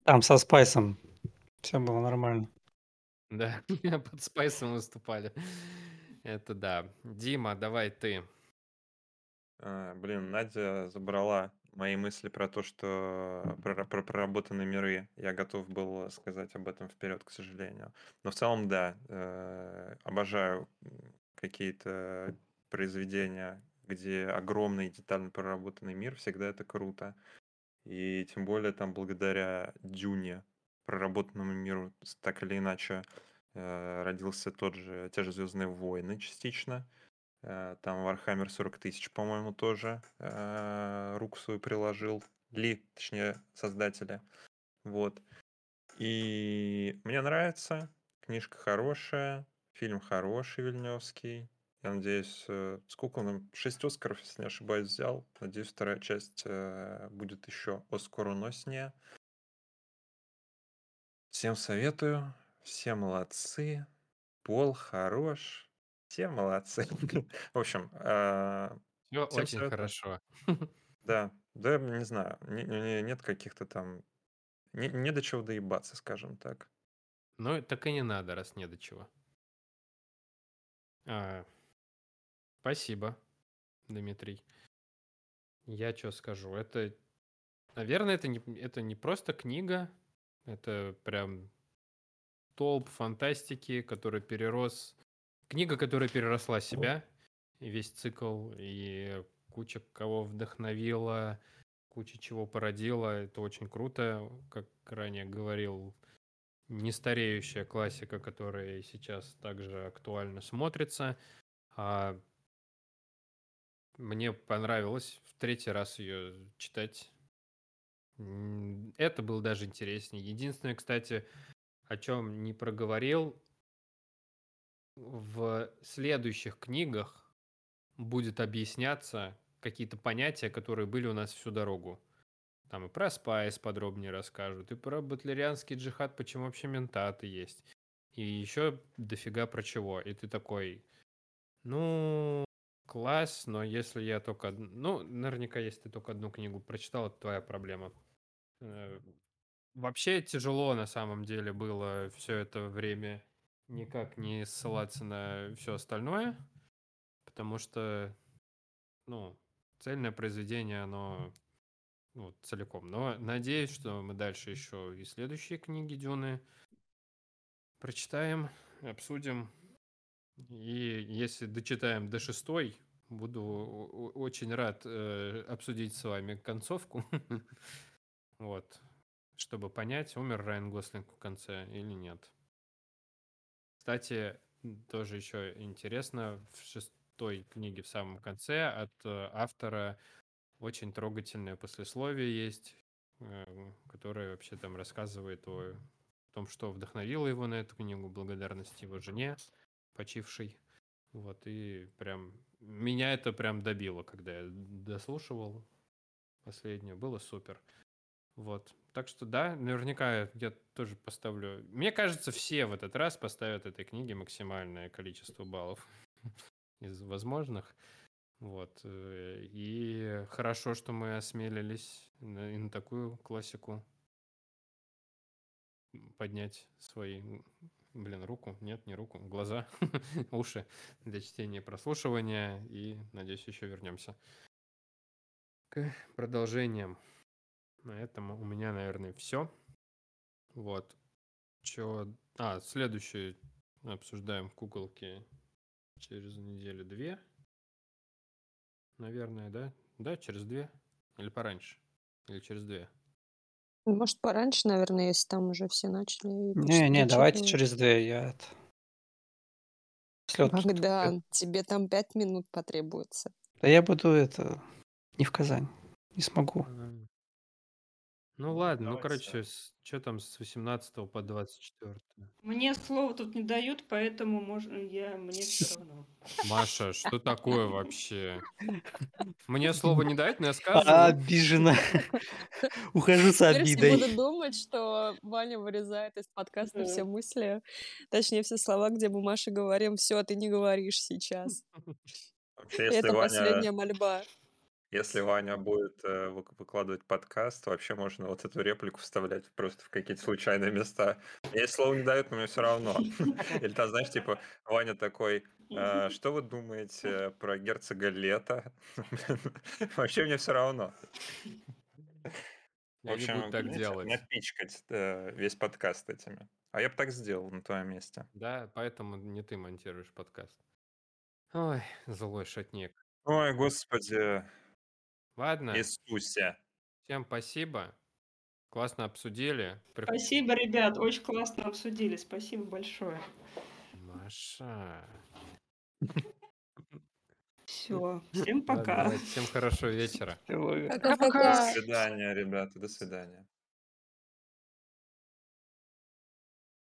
F: Там со Спайсом все было нормально.
A: Да, *laughs* под Спайсом выступали. Это да. Дима, давай ты.
E: А, блин, Надя забрала мои мысли про то, что про, про проработанные миры. Я готов был сказать об этом вперед, к сожалению. Но в целом, да, э, обожаю какие-то произведения, где огромный детально проработанный мир, всегда это круто. И тем более там благодаря Дюне, проработанному миру, так или иначе, э, родился тот же, те же Звездные войны частично. Э, там Warhammer 40 тысяч, по-моему, тоже э, руку свою приложил. Ли, точнее, создатели. Вот. И мне нравится. Книжка хорошая, фильм хороший, Вильневский. Я надеюсь, э, сколько он? Шесть Оскаров, если не ошибаюсь, взял. Надеюсь, вторая часть э, будет еще оскароноснее. Всем советую. Все молодцы. Пол хорош. Все молодцы. *laughs* В общем, э,
A: Все очень хорошо. *laughs*
E: Да, да, не знаю. Нет каких-то там... Не, не до чего доебаться, скажем так.
A: Ну, так и не надо, раз не до чего. А, Спасибо, Дмитрий. Я что скажу? Это, наверное, это не, это не просто книга, это прям толп фантастики, который перерос... Книга, которая переросла себя, и весь цикл, и куча кого вдохновила, куча чего породила. Это очень круто, как ранее говорил, нестареющая классика, которая сейчас также актуально смотрится. А мне понравилось в третий раз ее читать. Это было даже интереснее. Единственное, кстати, о чем не проговорил, в следующих книгах будет объясняться какие-то понятия, которые были у нас всю дорогу. Там и про спайс подробнее расскажут, и про батлерианский джихад, почему вообще ментаты есть. И еще дофига про чего. И ты такой, ну, класс, но если я только... Ну, наверняка, если ты только одну книгу прочитал, это твоя проблема. Э, вообще тяжело на самом деле было все это время никак не ссылаться на все остальное, потому что, ну, цельное произведение, оно ну, целиком. Но надеюсь, что мы дальше еще и следующие книги Дюны прочитаем, обсудим. И если дочитаем до шестой, буду очень рад э, обсудить с вами концовку. *laughs* вот. Чтобы понять, умер Райан Гослинг в конце или нет. Кстати, тоже еще интересно, в шестой книге в самом конце от э, автора очень трогательное послесловие есть, э, которое вообще там рассказывает о том, что вдохновило его на эту книгу, благодарность его жене, почившей. Вот, и прям меня это прям добило, когда я дослушивал последнее. Было супер. Вот. Так что да, наверняка я тоже поставлю. Мне кажется, все в этот раз поставят этой книге максимальное количество баллов *laughs* из возможных. Вот. Э, и хорошо, что мы осмелились и на такую классику поднять свои блин, руку, нет, не руку, глаза, *laughs* уши для чтения и прослушивания. И, надеюсь, еще вернемся к продолжениям. На этом у меня, наверное, все. Вот. Че... А, следующее обсуждаем в куколке через неделю-две. Наверное, да? Да, через две. Или пораньше. Или через две.
B: Может, пораньше, наверное, если там уже все начали пиш-
F: Не-не, давайте через две. Я это... Слет.
B: Богдан, тебе там пять минут потребуется.
F: Да я буду это... Не в Казань. Не смогу.
A: Ну ладно, ну
E: давайте.
A: короче, что там с 18 по 24?
C: Мне слово тут не дают, поэтому можно я мне все равно.
A: Маша, что такое вообще? *laughs* Мне слово не дать, но я скажу.
F: Обижена. *laughs* Ухожу с
B: Теперь все
F: обидой.
B: будут думать, что Ваня вырезает из подкаста все мысли, точнее, все слова, где мы Маше говорим, все, ты не говоришь сейчас.
E: Вообще, если
B: Это
E: Ваня,
B: последняя мольба.
E: Если Ваня будет э, вы- выкладывать подкаст, вообще можно вот эту реплику вставлять просто в какие-то случайные места. Если слово не дают, но мне все равно. *laughs* Или там, знаешь, типа, Ваня такой, «А, что вы думаете про герцога Лета? *laughs* *laughs* Вообще мне все равно. В общем,
A: так делать.
E: напичкать э, весь подкаст этими. А я бы так сделал на твоем месте.
A: Да, поэтому не ты монтируешь подкаст. Ой, злой шатник.
E: Ой, господи,
A: Ладно,
E: Иисусе.
A: всем спасибо. Классно обсудили.
C: Спасибо, ребят, очень классно обсудили. Спасибо большое.
A: Маша.
C: Все, всем пока.
A: всем хорошего вечера.
E: До свидания, ребята, до свидания.